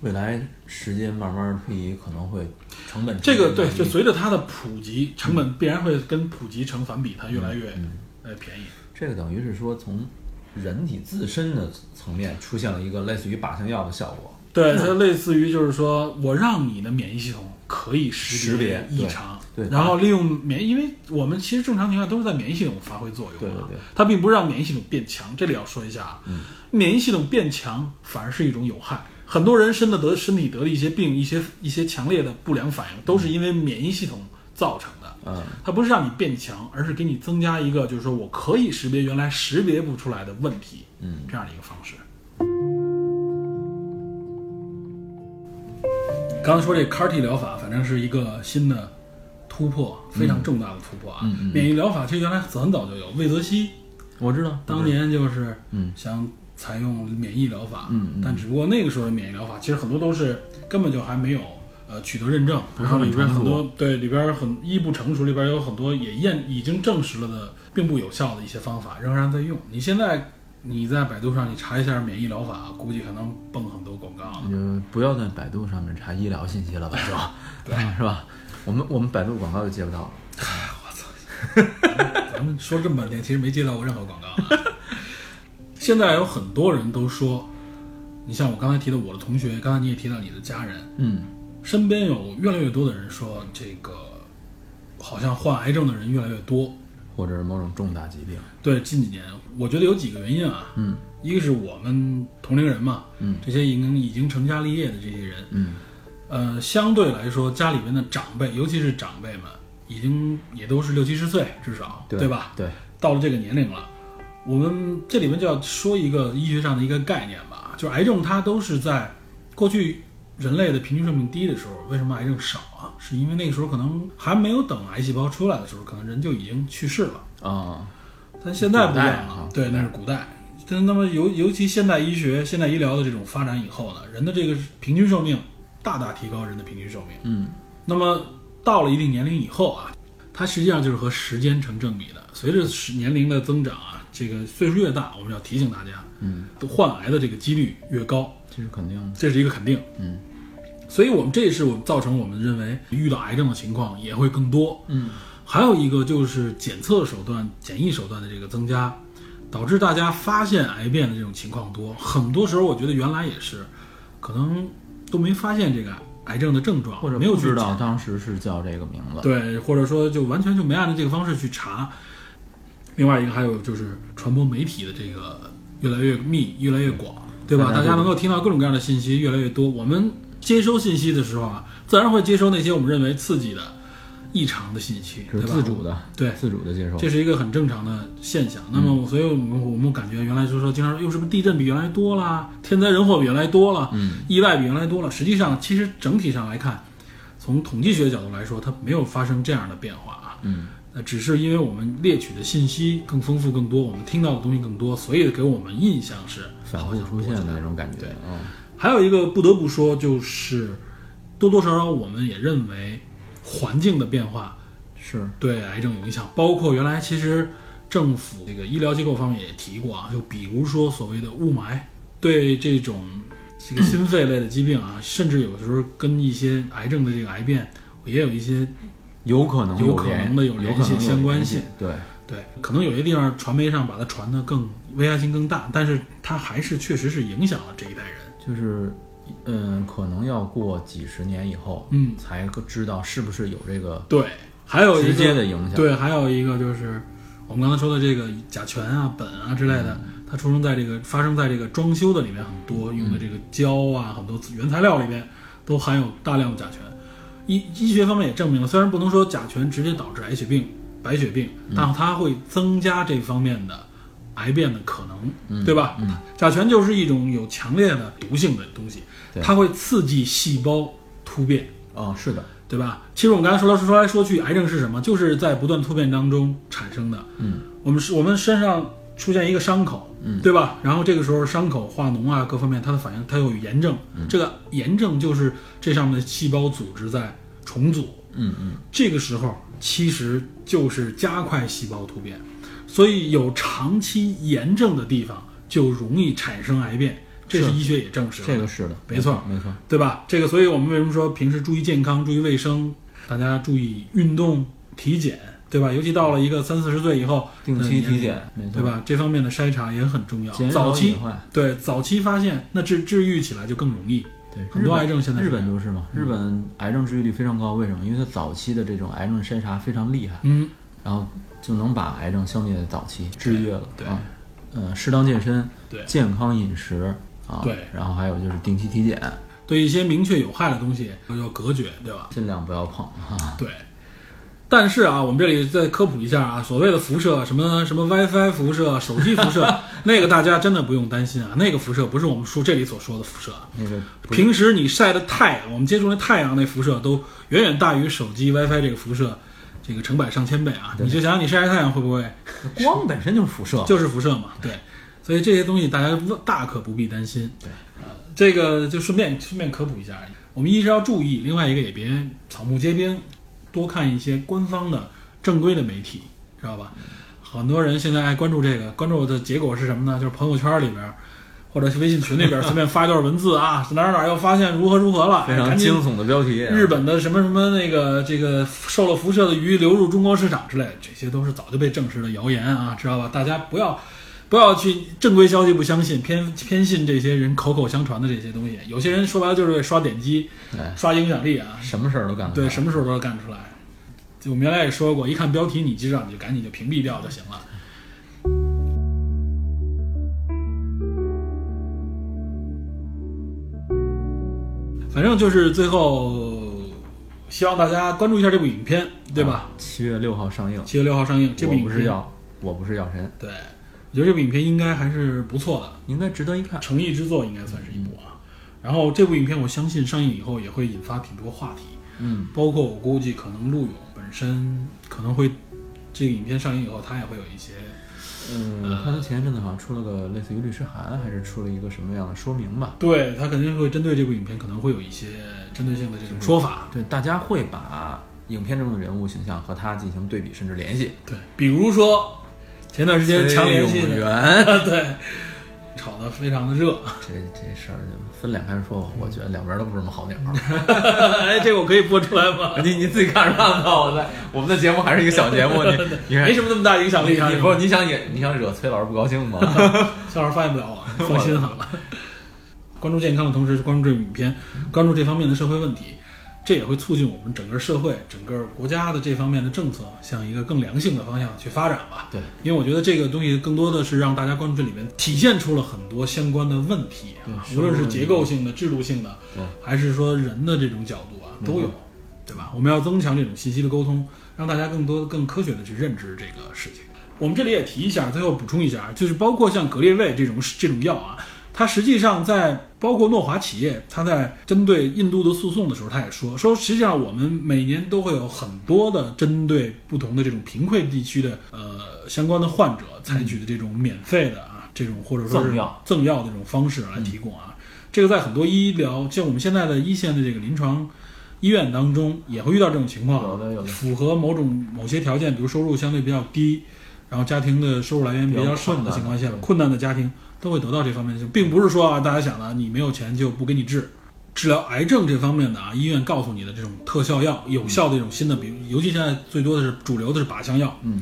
未来时间慢慢推移，可能会成本这个对，就就随着它的普及，成本必然会跟普及成反比，它越来越呃便宜。这个等于是说从人体自身的层面出现了一个类似于靶向药的效果。对，它类似于就是说我让你的免疫系统可以识识别异常，对对然后利用免疫，因为我们其实正常情况下都是在免疫系统发挥作用，对对对，它并不是让免疫系统变强。这里要说一下啊，免疫系统变强反而是一种有害。很多人身的得身体得的一些病，一些一些强烈的不良反应，都是因为免疫系统造成的。嗯，它不是让你变强，而是给你增加一个，就是说我可以识别原来识别不出来的问题，嗯，这样的一个方式。刚才说这 CAR T 疗法，反正是一个新的突破，非常重大的突破啊！嗯嗯嗯。免疫疗法其实原来很早就有，魏则西我知道，当年就是嗯。想采用免疫疗法，嗯嗯。但只不过那个时候的免疫疗法其实很多都是根本就还没有呃取得认证，不是很然后里边很多对里边很一不成熟，里边有很多也验已经证实了的并不有效的一些方法仍然在用。你现在你在百度上你查一下免疫疗法，估计可能蹦很多广告了。你就不要在百度上面查医疗信息了吧，就，(laughs) 对，是吧？我们我们百度广告都接不到了。(laughs) 咱们说这么半天，其实没接到过任何广告、啊。现在有很多人都说，你像我刚才提的我的同学，刚才你也提到你的家人，嗯，身边有越来越多的人说，这个好像患癌症的人越来越多。或者是某种重大疾病。对，近几年我觉得有几个原因啊，嗯一个是我们同龄人嘛，嗯这些已经已经成家立业的这些人，嗯呃，相对来说家里边的长辈，尤其是长辈们，已经也都是六七十岁至少，对吧？对，到了这个年龄了，我们这里面就要说一个医学上的一个概念吧，就是癌症它都是在过去人类的平均寿命低的时候，为什么癌症少啊？是因为那个时候可能还没有等癌细胞出来的时候，可能人就已经去世了。啊，但现在不一样了，对，那是古代。但那么尤尤其现代医学、现代医疗的这种发展以后呢，人的这个平均寿命大大提高人的平均寿命。嗯那么到了一定年龄以后啊，它实际上就是和时间成正比的。随着时年龄的增长啊，这个岁数越大，我们要提醒大家，嗯，患癌的这个几率越高，这是肯定的。这是一个肯定。嗯所以我们这也是我们造成我们认为遇到癌症的情况也会更多。嗯还有一个就是检测手段、检疫手段的这个增加，导致大家发现癌变的这种情况多。很多时候，我觉得原来也是，可能都没发现这个癌症的症状，或者没有知道当时是叫这个名字。对，或者说就完全就没按照这个方式去查。另外一个还有就是传播媒体的这个越来越密、越来越广，对吧？大家能够听到各种各样的信息越来越多。我们接收信息的时候啊，自然会接收那些我们认为刺激的、异常的信息，对吧？自主的，对自主的接受。这是一个很正常的现象。那么，所以我们我们感觉原来就是说经常又是不是地震比原来多啦，天灾人祸比原来多了，嗯，意外比原来多了。实际上，其实整体上来看，从统计学角度来说，它没有发生这样的变化啊。嗯呃，只是因为我们猎取的信息更丰富、更多，我们听到的东西更多，所以给我们印象是反好像复出现的那种感觉。对嗯还有一个不得不说，就是多多少少我们也认为环境的变化是对癌症有影响，包括原来其实政府这个医疗机构方面也提过啊，就比如说所谓的雾霾，对这种这个心肺类的疾病啊，甚至有的时候跟一些癌症的这个癌变也有一些有可能有可能的有有联系可能相关性。对，对，可能有些地方传媒上把它传的更危害性更大，但是它还是确实是影响了这一代人。就是嗯，可能要过几十年以后，嗯，才知道是不是有这个对，还有直接的影响。对，还有一个就是我们刚才说的这个甲醛啊、苯啊之类的，它出生在这个发生在这个装修的里面很多，用的这个胶啊，很多原材料里面都含有大量的甲醛。医医学方面也证明了，虽然不能说甲醛直接导致癌血病、白血病，但它会增加这方面的癌变的可能，对吧？甲醛就是一种有强烈的毒性的东西，它会刺激细胞突变。哦，是的，对吧？其实我们刚才说来说来说去，癌症是什么？就是在不断突变当中产生的。嗯，我们是我们身上出现一个伤口，嗯对吧？然后这个时候伤口化脓啊，各方面它的反应，它有炎症。嗯这个炎症就是这上面的细胞组织在重组。嗯嗯，这个时候其实就是加快细胞突变，所以有长期炎症的地方就容易产生癌变，这是是医学也证实了。这个是的，没错没错。对吧？这个，所以我们为什么说平时注意健康、注意卫生，大家注意运动、体检，对吧？尤其到了一个三四十岁以后，定期体检，对？吧？这方面的筛查也很重要减。早期。对早期发现，那治治愈起来就更容易。对，很多癌症现在日本就是嘛，日本癌症治愈率非常高，为什么？因为它早期的这种癌症筛查非常厉害，嗯，然后就能把癌症消灭在早期，治愈了。对啊，嗯，适当健身，对健康饮食啊，对然后还有就是定期体检，对一些明确有害的东西要隔绝，对吧？尽量不要碰啊。对。但是啊，我们这里再科普一下啊，所谓的辐射，什么什么 WiFi 辐射、手机辐射，(laughs) 那个大家真的不用担心啊，那个辐射不是我们说这里所说的辐射啊。那个平时你晒的太阳，我们接触那太阳那辐射都远远大于手机 WiFi 这个辐射，这个成百上千倍啊！你就想想你晒晒太阳会不会光本身就是辐射，(laughs) 就是辐射嘛？对，所以这些东西大家大可不必担心。对，呃，这个就顺便顺便科普一下，我们一是要注意，另外一个也别草木皆兵，多看一些官方的正规的媒体，知道吧？很多人现在爱关注这个，关注的结果是什么呢？就是朋友圈里边。或者是微信群里边随便发一段文字啊，哪儿哪儿又发现如何如何了，非常惊悚的标题。日本的什么什么那个这个受了辐射的鱼流入中国市场之类，这些都是早就被证实的谣言啊，知道吧？大家不要不要去正规消息不相信，偏偏信这些人口口相传的这些东西。有些人说白了就是为刷点击、刷影响力啊，什么事儿都干。对，什么事儿都干得出来。就我们原来也说过，一看标题你知道，你就赶紧就屏蔽掉就行了。反正就是最后，希望大家关注一下这部影片，对吧？七月六号上映。七月六号上映，这部影片不是药，我不是药神。对，我觉得这部影片应该还是不错的，应该值得一看，诚意之作应该算是一部啊。然后这部影片我相信上映以后也会引发挺多话题，嗯，包括我估计可能陆勇本身可能会，这个影片上映以后他也会有一些。嗯，他前一阵子好像出了个类似于律师函，还是出了一个什么样的说明吧？对他肯定会针对这部影片，可能会有一些针对性的这种说法。对，大家会把影片中的人物形象和他进行对比，甚至联系。对，比如说前段时间强联系的，(laughs) 对。炒得非常的热，这这事儿就分两开说吧。我觉得两边都不是什么好鸟。(laughs) 哎，这个我可以播出来吗？(laughs) 你你自己看着办吧。我在我们的节目还是一个小节目，你你没什么那么大影响力。你不你想也你想惹崔老师不高兴吗？崔老师发现不了我，放心好了。关注健康的同时，关注这部影片，关注这方面的社会问题。这也会促进我们整个社会、整个国家的这方面的政策向一个更良性的方向去发展吧。对，因为我觉得这个东西更多的是让大家关注这里面体现出了很多相关的问题啊，无论是结构性的、制度性的，还是说人的这种角度啊，都有，对吧？我们要增强这种信息的沟通，让大家更多、更科学的去认知这个事情。我们这里也提一下，最后补充一下，就是包括像格列卫这种这种药啊。他实际上在包括诺华企业，他在针对印度的诉讼的时候，他也说说，实际上我们每年都会有很多的针对不同的这种贫困地区的呃相关的患者采取的这种免费的啊这种或者说是赠药赠药的这种方式来提供啊，这个在很多医疗像我们现在的一线的这个临床医院当中也会遇到这种情况，有的有的符合某种某些条件，比如收入相对比较低，然后家庭的收入来源比较少的情况下，困难的家庭。都会得到这方面的，并不是说啊，大家想的你没有钱就不给你治，治疗癌症这方面的啊，医院告诉你的这种特效药，有效的一种新的，比如尤其现在最多的是主流的是靶向药，嗯，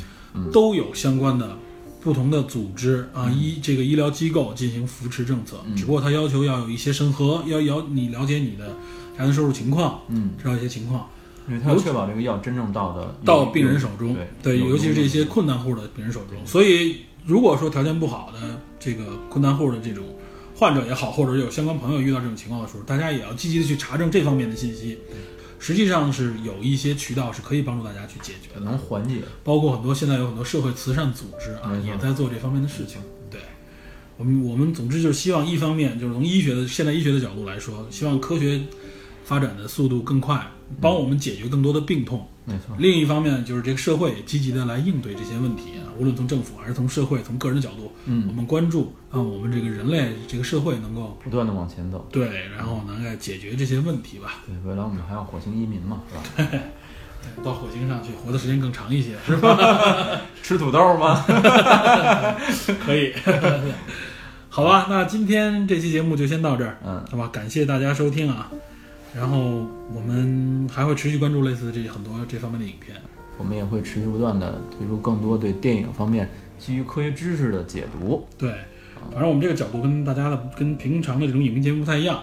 都有相关的不同的组织啊医这个医疗机构进行扶持政策，只不过它要求要有一些审核，要要你了解你的家庭收入情况，嗯，知道一些情况，因为它要确保这个药真正到的到病人手中，对，尤其是这些困难户的病人手中，所以如果说条件不好的。这个困难户的这种患者也好，或者有相关朋友遇到这种情况的时候，大家也要积极的去查证这方面的信息。实际上是有一些渠道是可以帮助大家去解决的，能缓解。包括很多现在有很多社会慈善组织啊，也在做这方面的事情。对，我们我们总之就是希望一方面就是从医学的现代医学的角度来说，希望科学发展的速度更快，帮我们解决更多的病痛。没错。另一方面，就是这个社会积极的来应对这些问题啊，无论从政府还是从社会、从个人的角度，嗯，我们关注啊，我们这个人类这个社会能够不断的往前走，对，然后能够解决这些问题吧。对，未来我们还要火星移民嘛，是吧？对到火星上去活的时间更长一些，是吧？(laughs) 吃土豆吗？(laughs) 可以。好吧，那今天这期节目就先到这儿，嗯，好吧，感谢大家收听啊。然后我们还会持续关注类似的这很多这方面的影片，我们也会持续不断的推出更多对电影方面基于科学知识的解读。对，反正我们这个角度跟大家的跟平常的这种影评节目不太一样。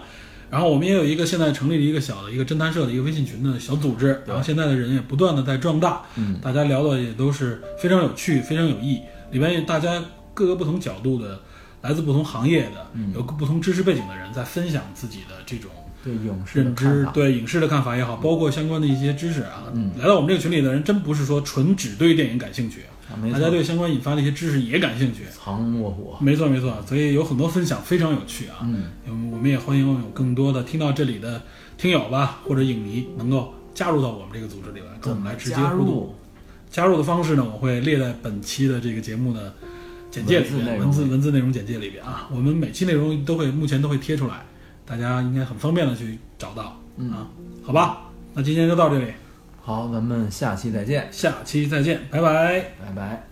然后我们也有一个现在成立了一个小的一个侦探社的一个微信群的小组织，然后现在的人也不断的在壮大，嗯，大家聊的也都是非常有趣、非常有益，里边大家各个不同角度的、来自不同行业的、有不同知识背景的人在分享自己的这种。对影视认知，对影视的看法也好，包括相关的一些知识啊，嗯，来到我们这个群里的人，真不是说纯只对电影感兴趣，大家对相关引发的一些知识也感兴趣，藏龙卧虎，没错没错，所以有很多分享非常有趣啊，嗯，我们也欢迎有更多的听到这里的听友吧，或者影迷能够加入到我们这个组织里来，跟我们来直接互动。加入的方式呢，我会列在本期的这个节目的简介文字文字内容简介里边啊，我们每期内容都会目前都会贴出来，大家应该很方便的去找到啊，好吧？那今天就到这里，好，咱们下期再见，下期再见，拜拜。拜拜。